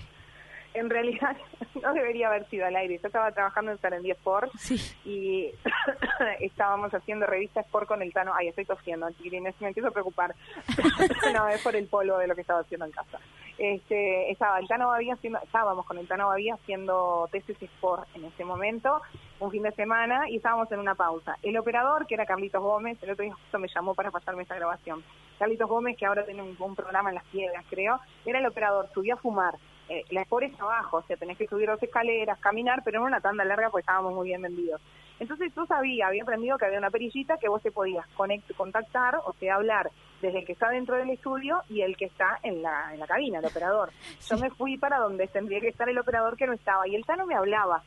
En realidad no debería haber sido al aire. Yo estaba trabajando en Sarandí Sport Sí. y estábamos haciendo revista Sport con el Tano. Ay, estoy tosiendo, chiquilines, me empiezo a preocupar. no, es por el polvo de lo que estaba haciendo en casa. Este, estaba el Tano haciendo, estábamos con el Tano Babía haciendo TCC Sport en ese momento, un fin de semana, y estábamos en una pausa. El operador, que era Carlitos Gómez, el otro día justo me llamó para pasarme esta grabación. Carlitos Gómez, que ahora tiene un, un programa en las piedras, creo, era el operador, subió a fumar. Eh, la Sport es abajo, o sea, tenés que subir dos escaleras, caminar, pero en una tanda larga pues estábamos muy bien vendidos. Entonces yo sabía, había aprendido que había una perillita que vos te podías conect, contactar, o sea, hablar desde el que está dentro del estudio y el que está en la, en la cabina, el operador. Yo me fui para donde tendría que estar el operador que no estaba y el Tano me hablaba.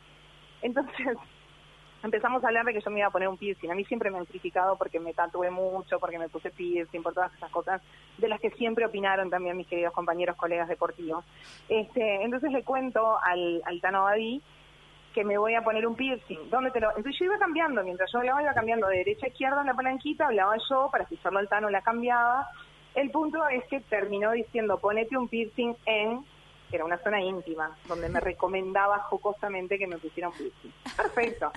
Entonces empezamos a hablar de que yo me iba a poner un piercing. A mí siempre me han criticado porque me tatué mucho, porque me puse piercing, por todas esas cosas de las que siempre opinaron también mis queridos compañeros, colegas deportivos. Este, entonces le cuento al, al Tano Badí que me voy a poner un piercing. ¿Dónde te lo...? Entonces yo iba cambiando, mientras yo hablaba iba cambiando de derecha a izquierda en la palanquita, hablaba yo, para fijarlo al Tano la cambiaba. El punto es que terminó diciendo, ponete un piercing en, que era una zona íntima, donde me recomendaba jocosamente que me pusiera un piercing. Perfecto.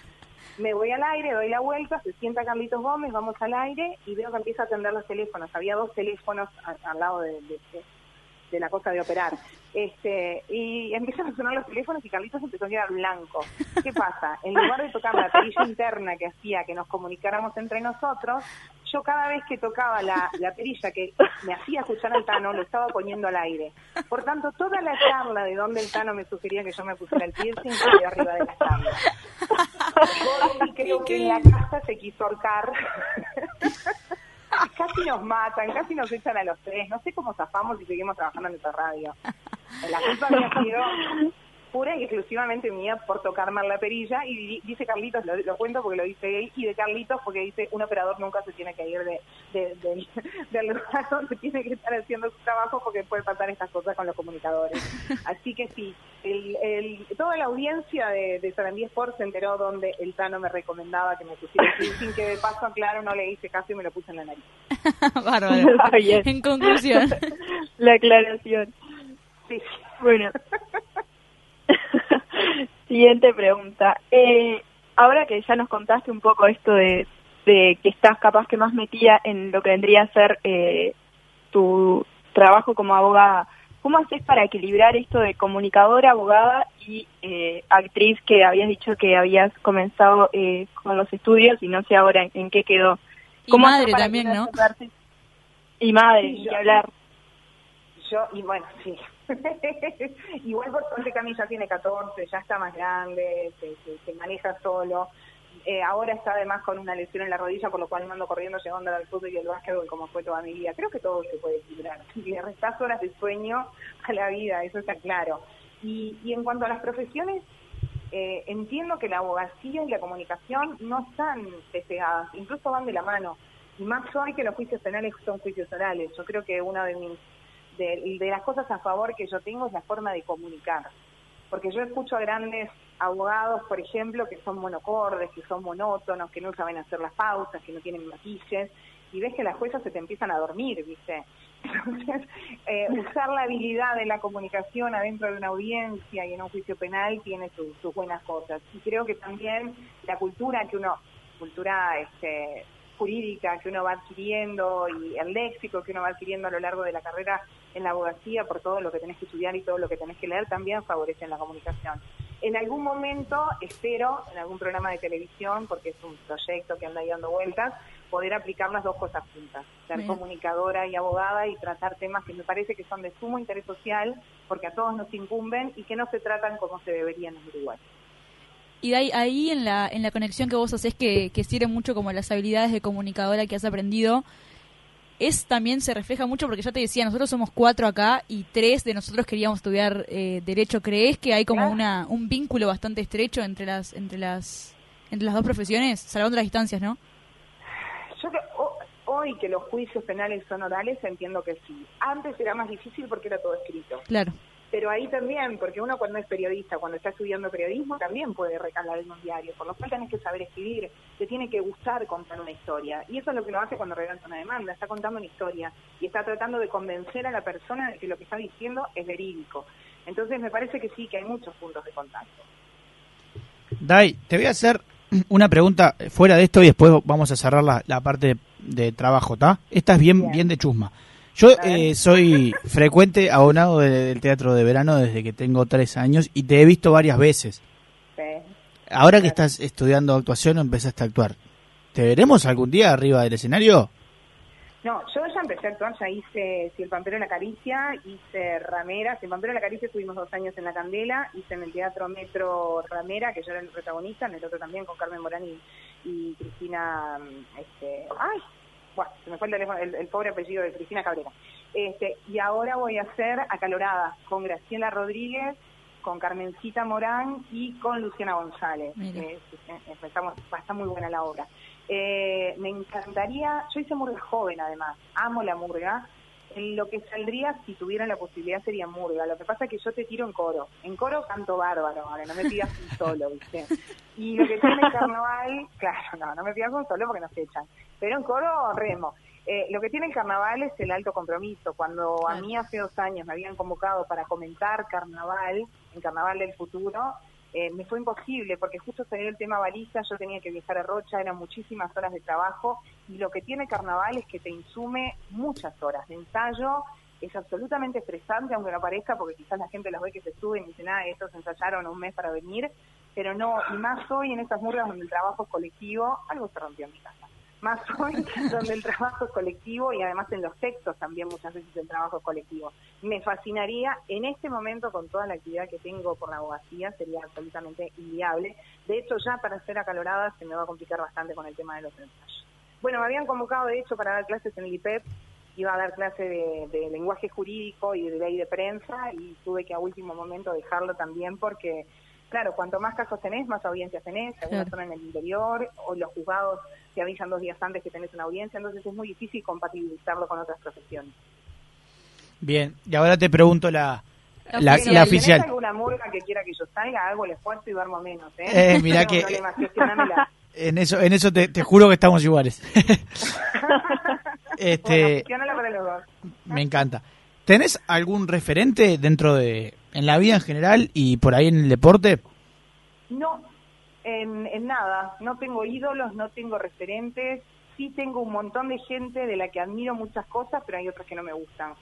Me voy al aire, doy la vuelta, se sienta Carlitos Gómez, vamos al aire y veo que empieza a atender los teléfonos. Había dos teléfonos al lado de la cosa de operar. Este, y empiezan a sonar los teléfonos y Carlitos empezó a quedar blanco. ¿Qué pasa? En lugar de tocar la perilla interna que hacía que nos comunicáramos entre nosotros, yo cada vez que tocaba la, la perilla que me hacía escuchar al Tano, lo estaba poniendo al aire. Por tanto, toda la charla de donde el Tano me sugería que yo me pusiera el piercing quedó arriba de la charla. Gordi creo que en la casa se quiso ahorcar. casi nos matan, casi nos echan a los tres. No sé cómo zafamos y seguimos trabajando en esta radio. La culpa había sido pura y exclusivamente mía por tocar mal la perilla y di- dice Carlitos, lo, lo cuento porque lo dice él, y de Carlitos porque dice un operador nunca se tiene que ir de, de, de- del lugar donde tiene que estar haciendo su trabajo porque puede pasar estas cosas con los comunicadores. Así que sí, el, el, toda la audiencia de, de Sarandí Sport se enteró donde el Tano me recomendaba que me pusiera piercing, que de paso, claro, no le hice caso y me lo puse en la nariz. Bárbaro. Bien. En conclusión. La aclaración. Sí, Bueno. Siguiente pregunta. Eh, ahora que ya nos contaste un poco esto de, de que estás capaz que más metida en lo que vendría a ser eh, tu trabajo como abogada, ¿cómo haces para equilibrar esto de comunicadora, abogada y eh, actriz que habías dicho que habías comenzado eh, con los estudios y no sé ahora en, en qué quedó? Y ¿Cómo haces madre para también, ¿no? Y madre, Sí, ni yo- que hablar. Yo, y bueno, sí. Igual por suerte Cami tiene 14, ya está más grande, se, maneja solo. Eh, ahora está además con una lesión en la rodilla, por lo cual mando corriendo llegando al fútbol y el básquetbol como fue toda mi vida. Creo que todo se puede equilibrar. Le restas horas de sueño a la vida, eso está claro. Y, y en cuanto a las profesiones, eh, entiendo que la abogacía y la comunicación no están despegadas, incluso van de la mano. Y más hoy que los juicios penales son juicios orales. Yo creo que una de mis de, las cosas a favor que yo tengo es la forma de comunicar. Porque yo escucho a grandes abogados, por ejemplo, que son monocordes, que son monótonos, que no saben hacer las pausas, que no tienen matices, y ves que las juezas se te empiezan a dormir, ¿viste? Entonces, eh, usar la habilidad de la comunicación adentro de una audiencia y en un juicio penal tiene su- sus buenas cosas. Y creo que también la cultura que uno, cultura este, jurídica que uno va adquiriendo y el léxico que uno va adquiriendo a lo largo de la carrera en la abogacía por todo lo que tenés que estudiar y todo lo que tenés que leer también favorecen la comunicación. En algún momento, espero, en algún programa de televisión, porque es un proyecto que anda ahí dando vueltas, poder aplicar las dos cosas juntas, ser Bien. comunicadora y abogada y tratar temas que me parece que son de sumo interés social, porque a todos nos incumben y que no se tratan como se deberían en Uruguay. Y de ahí, ahí en la en la conexión que vos haces que, que sirve mucho como las habilidades de comunicadora que has aprendido, es también se refleja mucho porque ya te decía, nosotros somos cuatro acá y tres de nosotros queríamos estudiar eh, derecho. ¿Crees que hay como Claro. una un vínculo bastante estrecho entre las entre las entre las dos profesiones, salvando las distancias, no? Yo que, ho- hoy que los juicios penales son orales, entiendo que sí. Antes era más difícil porque era todo escrito. Claro. Pero ahí también, porque uno cuando es periodista, cuando está estudiando periodismo, también puede recalar en un diario. Por lo cual tenés que saber escribir, te tiene que gustar contar una historia. Y eso es lo que uno hace cuando redacta una demanda. Está contando una historia y está tratando de convencer a la persona de que lo que está diciendo es verídico. Entonces me parece que sí, que hay muchos puntos de contacto. Dai, te voy a hacer una pregunta fuera de esto y después vamos a cerrar la, la parte de, de trabajo, ¿está? Esta es bien, Bien. bien de chusma. Yo eh, soy frecuente abonado de- del teatro de verano desde que tengo tres años y te he visto varias veces. Sí. Ahora que estás estudiando actuación o empezaste a actuar, ¿te veremos algún día arriba del escenario? No, yo ya empecé a actuar, ya hice Si el Pampero en la Caricia, hice Ramera, Si el Pampero en la Caricia estuvimos dos años en La Candela, hice en el Teatro Metro Ramera, que yo era el protagonista, en el otro también con Carmen Morán y, y Cristina, mm, este, ay, bueno, se me fue el, teléfono, el, el pobre apellido de Cristina Cabrera. Este, y ahora voy a hacer Acalorada con Graciela Rodríguez, con Carmencita Morán y con Luciana González. Eh, eh, estamos- va a estar muy buena la obra. Eh, me encantaría, yo hice murga joven además, amo la murga. En lo que saldría, si tuviera la posibilidad, sería murga. Lo que pasa es que yo te tiro en coro. En coro canto bárbaro, ahora no me pidas un solo, ¿viste? Y lo que tiene el carnaval, claro, no, no me pidas un solo porque nos echan. Pero en coro remo. Eh, lo que tiene el carnaval es el alto compromiso. Cuando a mí hace dos años me habían convocado para comentar carnaval, en Carnaval del Futuro, eh, me fue imposible porque justo salió el tema baliza, yo tenía que viajar a Rocha, eran muchísimas horas de trabajo y lo que tiene carnaval es que te insume muchas horas de ensayo, es absolutamente estresante aunque no parezca porque quizás la gente los ve que se suben y dicen, ah, estos ensayaron un mes para venir, pero no, y más hoy en estas murgas donde el trabajo es colectivo, algo se rompió en mi casa. Más hoy donde el trabajo es colectivo y además en los textos también muchas veces el trabajo es colectivo. Me fascinaría, en este momento con toda la actividad que tengo por la abogacía, sería absolutamente inviable. De hecho, ya para ser acalorada se me va a complicar bastante con el tema de los ensayos. Bueno, me habían convocado de hecho para dar clases en el IPEP, iba a dar clase de, de lenguaje jurídico y de ley de prensa y tuve que a último momento dejarlo también porque claro, cuanto más casos tenés, más audiencias tenés, algunas son en el interior, o los juzgados te avisan dos días antes que tenés una audiencia, entonces es muy difícil compatibilizarlo con otras profesiones. Bien, y ahora te pregunto la, La la, Si tenés oficial. alguna murga que quiera que yo salga, hago el esfuerzo y duermo menos, ¿eh? Eh, mirá No que- gestionámela. En eso, en eso te, te juro que estamos iguales. este, Bueno, para los dos. me encanta. ¿Tenés algún referente dentro de, en la vida en general y por ahí en el deporte? No, en, en nada. No tengo ídolos, no tengo referentes. Sí tengo un montón de gente de la que admiro muchas cosas, pero hay otras que no me gustan.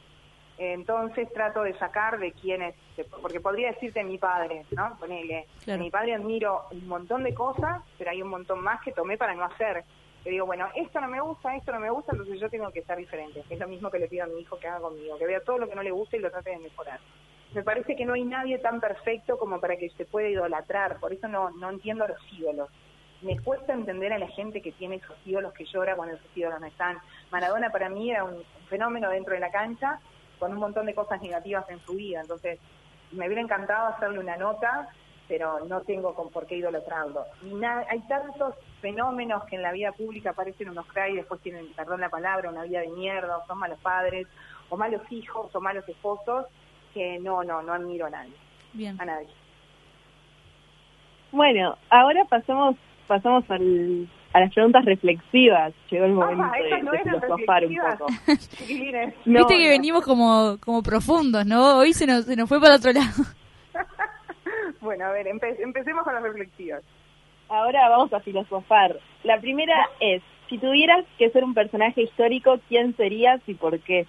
Entonces trato de sacar de quienes, porque podría decirte mi padre, ¿no? Ponele. Claro. Mi padre admiro un montón de cosas, pero hay un montón más que tomé para no hacer. Que digo, bueno, esto no me gusta, esto no me gusta, entonces yo tengo que ser diferente. Es lo mismo que le pido a mi hijo que haga conmigo, que vea todo lo que no le gusta y lo trate de mejorar. Me parece que no hay nadie tan perfecto como para que se pueda idolatrar, por eso no, no entiendo los ídolos. Me cuesta entender a la gente que tiene esos ídolos que llora cuando esos ídolos no están. Maradona para mí era un fenómeno dentro de la cancha con un montón de cosas negativas en su vida, entonces me hubiera encantado hacerle una nota, pero no tengo con por qué idolatrarlo. Hay tantos fenómenos que en la vida pública aparecen unos cray y después tienen, perdón la palabra, una vida de mierda, o son malos padres, o malos hijos, o malos esposos, que no, no, no admiro a nadie, Bien. a nadie. Bueno, ahora pasamos pasamos al, a las preguntas reflexivas. Llegó el momento Ah, de, no de filosofar un poco. No, Viste que no. venimos como, como profundos, ¿no? Hoy se nos, se nos fue para otro lado. Bueno, a ver, empe- empecemos con las reflexivas. Ahora vamos a filosofar. La primera es, si tuvieras que ser un personaje histórico, ¿quién serías y por qué?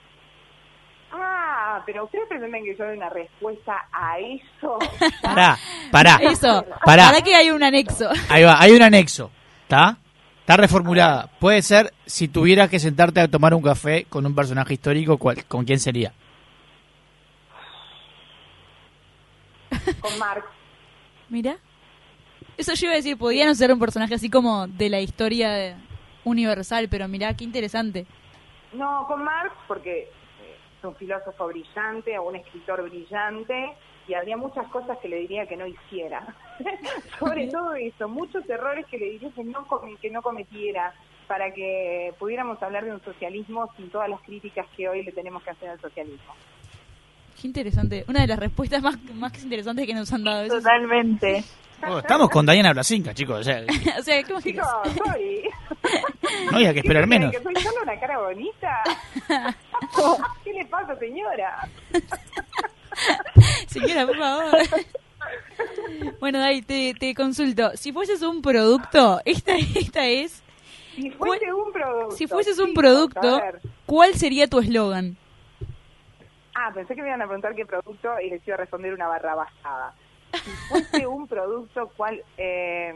Ah, pero ustedes pretenden que yo dé una respuesta a eso. Pará, pará. Eso. Pará. Para que hay un anexo. Ahí va, hay un anexo, ¿está? Está reformulada. Puede ser, si tuvieras que sentarte a tomar un café con un personaje histórico, ¿cuál, ¿con quién sería? Con Marx. Mira. Eso yo iba a decir, podía no ser un personaje así como de la historia universal, pero mirá, qué interesante. No, con Marx, porque un filósofo brillante o un escritor brillante, y habría muchas cosas que le diría que no hiciera. Sobre todo eso, muchos errores que le diría que no, come- que no cometiera, para que pudiéramos hablar de un socialismo sin todas las críticas que hoy le tenemos que hacer al socialismo. Qué interesante. Una de las respuestas más, más interesantes que nos han dado. Totalmente. Oh, estamos con Diana Blasinka, chicos. O sea, o sea, ¿cómo Chicos, soy... no había que esperar ¿Qué creen, menos. ¿Que soy solo una cara bonita? ¿Qué le pasa, señora? Señora, por favor. Bueno, Dai, te, te consulto. Si fueses un producto, esta, esta es. Si fuese un producto. Si fueses un producto. ¿cuál sería tu eslogan? Ah, pensé que me iban a preguntar qué producto y les iba a responder una barra basada. Si fuese un producto, ¿cuál, eh,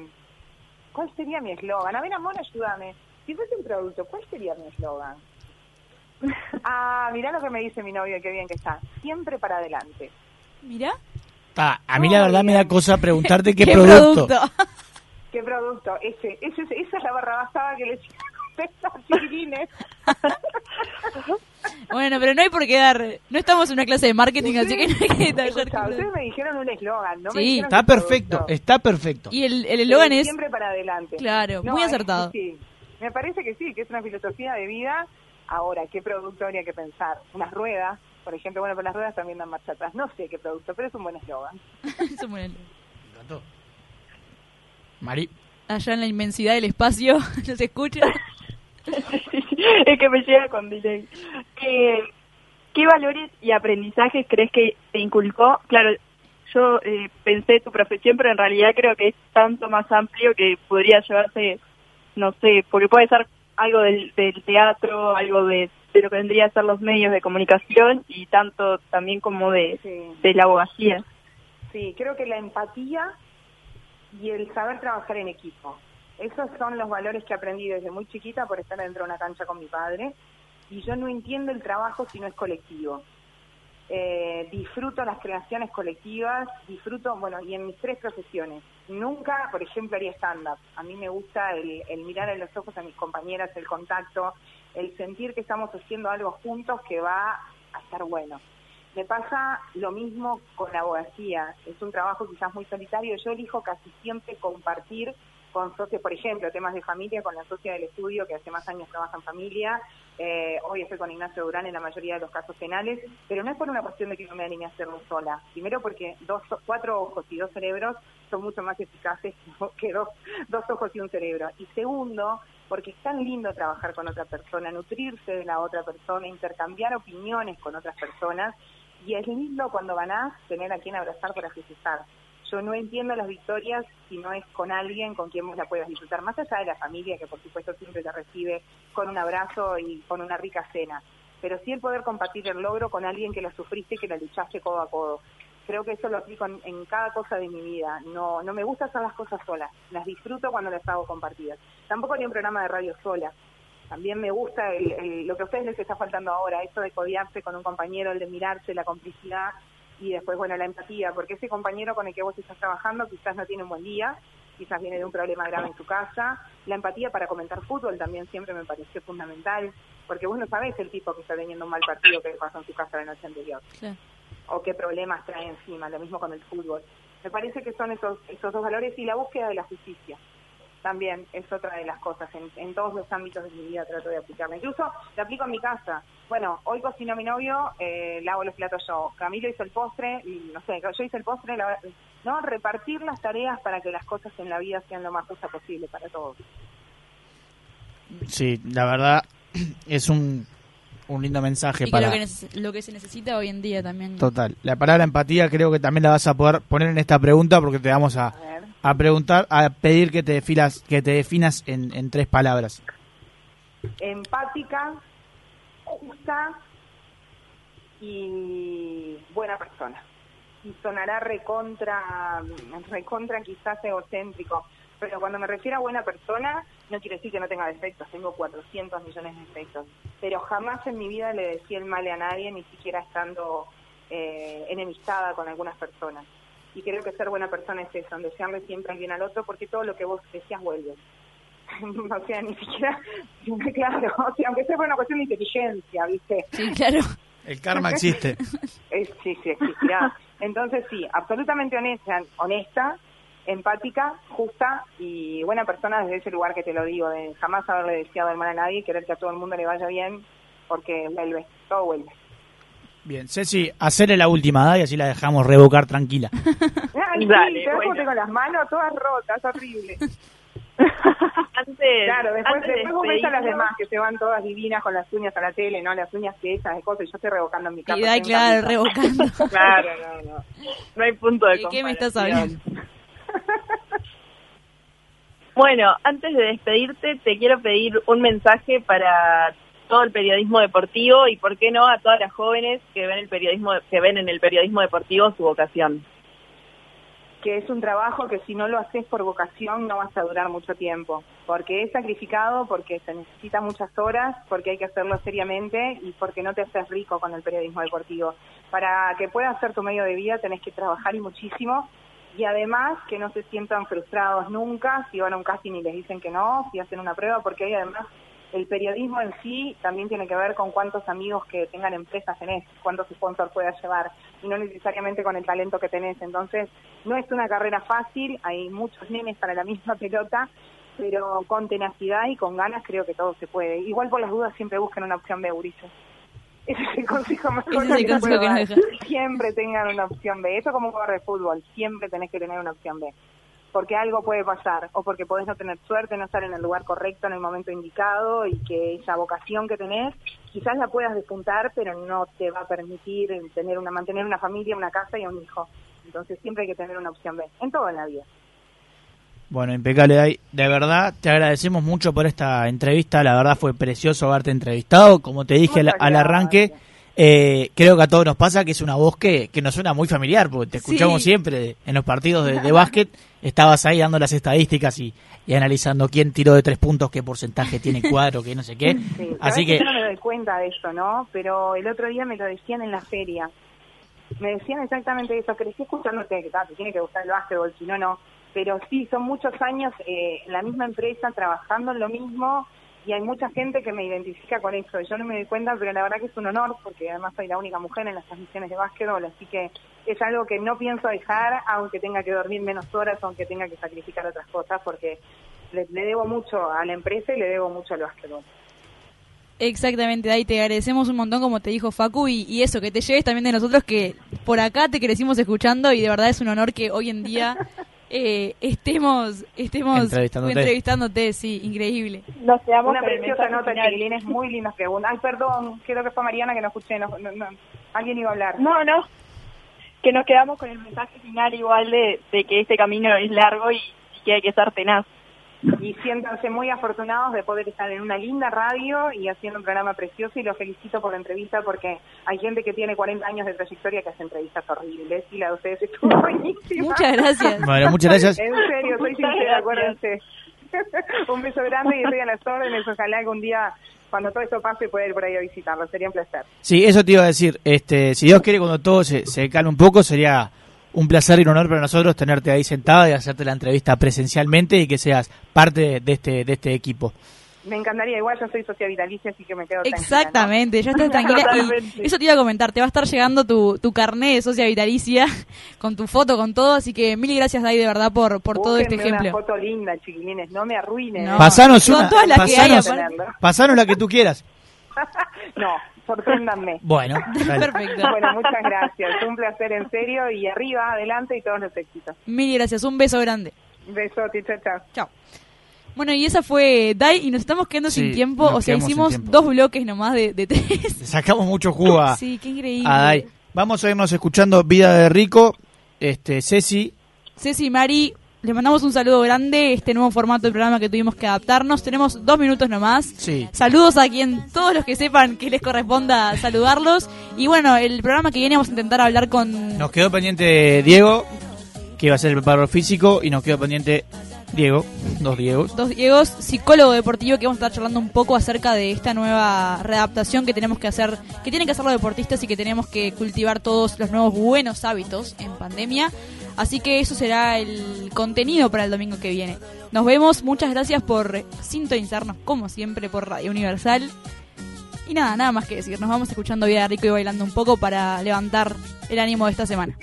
¿cuál sería mi eslogan? A ver, amor, ayúdame. Si fuese un producto, ¿cuál sería mi eslogan? Ah, mirá lo que me dice mi novio, qué bien que está. Siempre para adelante. Mira. Ah, a mí la verdad me da cosa preguntarte qué, ¿Qué producto. ¿Qué producto? Ese, ese, esa es la barra basada que chiquilines. Bueno, pero no hay por qué dar. No estamos en una clase de marketing, así que no hay que detallar. ustedes producto. me dijeron un eslogan, ¿no? me Sí. dijeron Está perfecto, producto. está perfecto. Y el el eslogan Eh, es. Siempre para adelante. Claro, muy es- acertado. sí, me parece que sí, que es una filosofía de vida. Ahora, ¿qué producto habría que pensar? Unas ruedas, por ejemplo, bueno, pero las ruedas también dan marcha atrás. No sé qué producto, pero es un buen eslogan. es un buen- Me encantó. Mari, Allá en la inmensidad del espacio, ¿nos escucha? es que me llega con delay. Eh, ¿Qué valores y aprendizajes crees que te inculcó? Claro, yo eh, pensé tu profesión, pero en realidad creo que es tanto más amplio que podría llevarse, no sé, porque puede ser algo del, del teatro, algo de, de lo que vendría a ser los medios de comunicación y tanto también como de, Sí. de la abogacía. Sí, creo que la empatía y el saber trabajar en equipo. Esos son los valores que aprendí desde muy chiquita por estar dentro de una cancha con mi padre. Y yo no entiendo el trabajo si no es colectivo. Eh, disfruto las creaciones colectivas, disfruto, bueno, y en mis tres profesiones. Nunca, por ejemplo, haría stand-up. A mí me gusta el, el mirar en los ojos a mis compañeras, el contacto, el sentir que estamos haciendo algo juntos que va a estar bueno. Me pasa lo mismo con la abogacía. Es un trabajo quizás muy solitario. Yo elijo casi siempre compartir con socios, por ejemplo, temas de familia, con la socia del estudio que hace más años trabaja en familia. Eh, hoy estoy con Ignacio Durán en la mayoría de los casos penales, pero no es por una cuestión de que no me anime a hacerlo sola. Primero porque dos, cuatro ojos y dos cerebros son mucho más eficaces que dos, dos ojos y un cerebro. Y segundo, porque es tan lindo trabajar con otra persona, nutrirse de la otra persona, intercambiar opiniones con otras personas, y es lindo cuando ganás tener a quien abrazar para festejar. Yo no entiendo las victorias si no es con alguien con quien vos la puedas disfrutar, más allá de la familia que por supuesto siempre te recibe con un abrazo y con una rica cena, pero sí el poder compartir el logro con alguien que lo sufriste y que la luchaste codo a codo. Creo que eso lo aplico en, cada cosa de mi vida. No, no me gusta hacer las cosas solas, las disfruto cuando las hago compartidas. Tampoco haría un programa de radio sola. También me gusta lo que a ustedes les está faltando ahora, eso de codiarse con un compañero, el de mirarse, la complicidad y después, bueno, la empatía, porque ese compañero con el que vos estás trabajando quizás no tiene un buen día, quizás viene de un problema grave en su casa. La empatía para comentar fútbol también siempre me pareció fundamental, porque vos no sabés el tipo que está teniendo un mal partido que pasó en su casa la noche anterior. O qué problemas trae encima, lo mismo con el fútbol. Me parece que son esos, esos dos valores y la búsqueda de la justicia también es otra de las cosas. En, todos los ámbitos de mi vida trato de aplicarla. Incluso la aplico en mi casa. Bueno, hoy cocino a mi novio, eh, lavo los platos yo. Camilo hizo el postre, y no sé, yo hice el postre, ¿no? Repartir las tareas para que las cosas en la vida sean lo más justa posible para todos. Sí, la verdad es un, un lindo mensaje para... Lo que, lo que se necesita hoy en día también. Total. La palabra empatía creo que también la vas a poder poner en esta pregunta porque te vamos a a preguntar, a pedir que te definas, que te definas en, en tres palabras. Empática, justa y buena persona. Y sonará recontra, recontra quizás egocéntrico, pero cuando me refiero a buena persona, no quiere decir que no tenga defectos, tengo 400 millones de defectos, pero jamás en mi vida le decía el mal a nadie, ni siquiera estando eh, enemistada con algunas personas y creo que ser buena persona es eso, desearle siempre el bien al otro, porque todo lo que vos deseas vuelve. o sea, ni siquiera, claro, o sea, aunque sea por una cuestión de inteligencia, ¿viste? Sí, claro. El karma existe. sí, sí, existirá. Entonces, sí, absolutamente honesta, honesta, empática, justa y buena persona desde ese lugar que te lo digo, de jamás haberle deseado el mal a nadie, querer que a todo el mundo le vaya bien, porque vuelve, todo vuelve. Bien, Ceci, hacerle la última y así la dejamos revocar tranquila. Ay, Dale, sí, bueno. tengo las manos todas rotas, horrible. antes, claro, después, antes después vos ves a las demás que se van todas divinas con las uñas a la tele, ¿no? Las uñas hechas de cosas, y yo estoy revocando en mi casa. Y claro, revocando. claro, no, no. No hay punto de ¿De qué me estás hablando? bueno, antes de despedirte, te quiero pedir un mensaje para todo el periodismo deportivo y por qué no a todas las jóvenes que ven el periodismo que ven en el periodismo deportivo su vocación que es un trabajo que si no lo haces por vocación no vas a durar mucho tiempo, porque es sacrificado, porque se necesita muchas horas, porque hay que hacerlo seriamente y porque no te haces rico con el periodismo deportivo. Para que pueda ser tu medio de vida tenés que trabajar y muchísimo y además que no se sientan frustrados nunca si van a un casting y les dicen que no, si hacen una prueba, porque hay además el periodismo en sí también tiene que ver con cuántos amigos que tengan empresas tenés, cuántos sponsors puedas llevar, y no necesariamente con el talento que tenés. Entonces, no es una carrera fácil, hay muchos nenes para la misma pelota, pero con tenacidad y con ganas creo que todo se puede. Igual por las dudas siempre busquen una opción B, Ulises. Ese es el consejo más que, Siempre tengan una opción B. Eso como un jugador de fútbol, siempre tenés que tener una opción B porque algo puede pasar o porque podés no tener suerte, no estar en el lugar correcto en el momento indicado y que esa vocación que tenés quizás la puedas despuntar, pero no te va a permitir tener una mantener una familia, una casa y un hijo. Entonces siempre hay que tener una opción B, en todo en la vida. Bueno, impecable. De verdad, te agradecemos mucho por esta entrevista. La verdad fue precioso haberte entrevistado. Como te dije al, arranque, eh, creo que a todos nos pasa que es una voz que, que nos suena muy familiar, porque te escuchamos Sí. siempre en los partidos de, de básquet, estabas ahí dando las estadísticas y, y analizando quién tiró de tres puntos, qué porcentaje tiene cuadro, qué no sé qué. Sí, Así que, yo no me doy cuenta de eso, ¿no? Pero el otro día me lo decían en la feria. Me decían exactamente eso. Crecí escuchándote, que te tiene que gustar el básquetbol, si no, no. Pero sí, son muchos años eh, en la misma empresa, trabajando en lo mismo, y hay mucha gente que me identifica con eso. Yo no me doy cuenta, pero la verdad que es un honor, porque además soy la única mujer en las transmisiones de básquetbol, así que es algo que no pienso dejar, aunque tenga que dormir menos horas, aunque tenga que sacrificar otras cosas, porque le, le debo mucho a la empresa y le debo mucho al básquetbol. Exactamente, Dai, te agradecemos un montón, como te dijo Facu, y, y eso, que te lleves también de nosotros, que por acá te crecimos escuchando y de verdad es un honor que hoy en día eh, estemos, estemos Entrevistándote. entrevistándote, sí, increíble. Nos quedamos Una con el preciosa mensaje nota, final. chiquilines, muy lindas preguntas. Ay, perdón, creo que fue Mariana que no escuché. No, no, no. Alguien iba a hablar. No, no. Que nos quedamos con el mensaje final igual de, de que este camino es largo y, que hay que ser tenaz. Y siéntanse muy afortunados de poder estar en una linda radio y haciendo un programa precioso. Y los felicito por la entrevista porque hay gente que tiene 40 años de trayectoria que hace entrevistas horribles. Y la de ustedes estuvo buenísima. Muchas gracias. bueno, muchas gracias. En serio, soy Muchas sincera, gracias. acuérdense. un beso grande y estoy a las órdenes. Ojalá algún día, cuando todo esto pase, pueda ir por ahí a visitarlo. Sería un placer. Sí, eso te iba a decir. Este, si Dios quiere, cuando todo se, se calme un poco, sería un placer y un honor para nosotros tenerte ahí sentada y hacerte la entrevista presencialmente y que seas parte de este, de este equipo. Me encantaría, igual yo soy socia vitalicia, así que me quedo tranquila, ¿no? Exactamente, ya estás tranquila. Y eso te iba a comentar, te va a estar llegando tu, tu carné de socia vitalicia, con tu foto, con todo, así que mil gracias, Dai, de verdad, por, por todo este ejemplo. Una foto linda, chiquilines, no me arruinen. No. Pasanos una. todas las que hay, pasanos, pasanos la que tú quieras. no, sorpréndanme. Bueno. Perfecto. Bueno, muchas gracias. Un placer en serio y arriba, adelante y todos los éxitos. Mil gracias, un beso grande. Besote, chao, chao. Chao. Bueno, y esa fue Dai, y nos estamos quedando Sí, sin tiempo, o sea, hicimos dos bloques nomás de, de tres. Sacamos mucho jugo a, Sí, qué increíble. a Dai. Vamos a irnos escuchando Vida de Rico. Este, Ceci, Ceci y Mari, les mandamos un saludo grande, este nuevo formato del programa que tuvimos que adaptarnos. Tenemos dos minutos nomás. Sí. Saludos a quien, todos los que sepan que les corresponda saludarlos. Y bueno, el programa que viene vamos a intentar hablar con... nos quedó pendiente Diego, que iba a ser el preparador físico, y nos quedó pendiente Diego, dos Diegos. Dos Diegos, psicólogo deportivo, que vamos a estar charlando un poco acerca de esta nueva readaptación que tenemos que hacer, que tienen que hacer los deportistas y que tenemos que cultivar todos los nuevos buenos hábitos en pandemia. Así que eso será el contenido para el domingo que viene. Nos vemos, muchas gracias por sintonizarnos como siempre por Radio Universal. Y nada, nada más que decir, nos vamos escuchando Vida Rico y bailando un poco para levantar el ánimo de esta semana.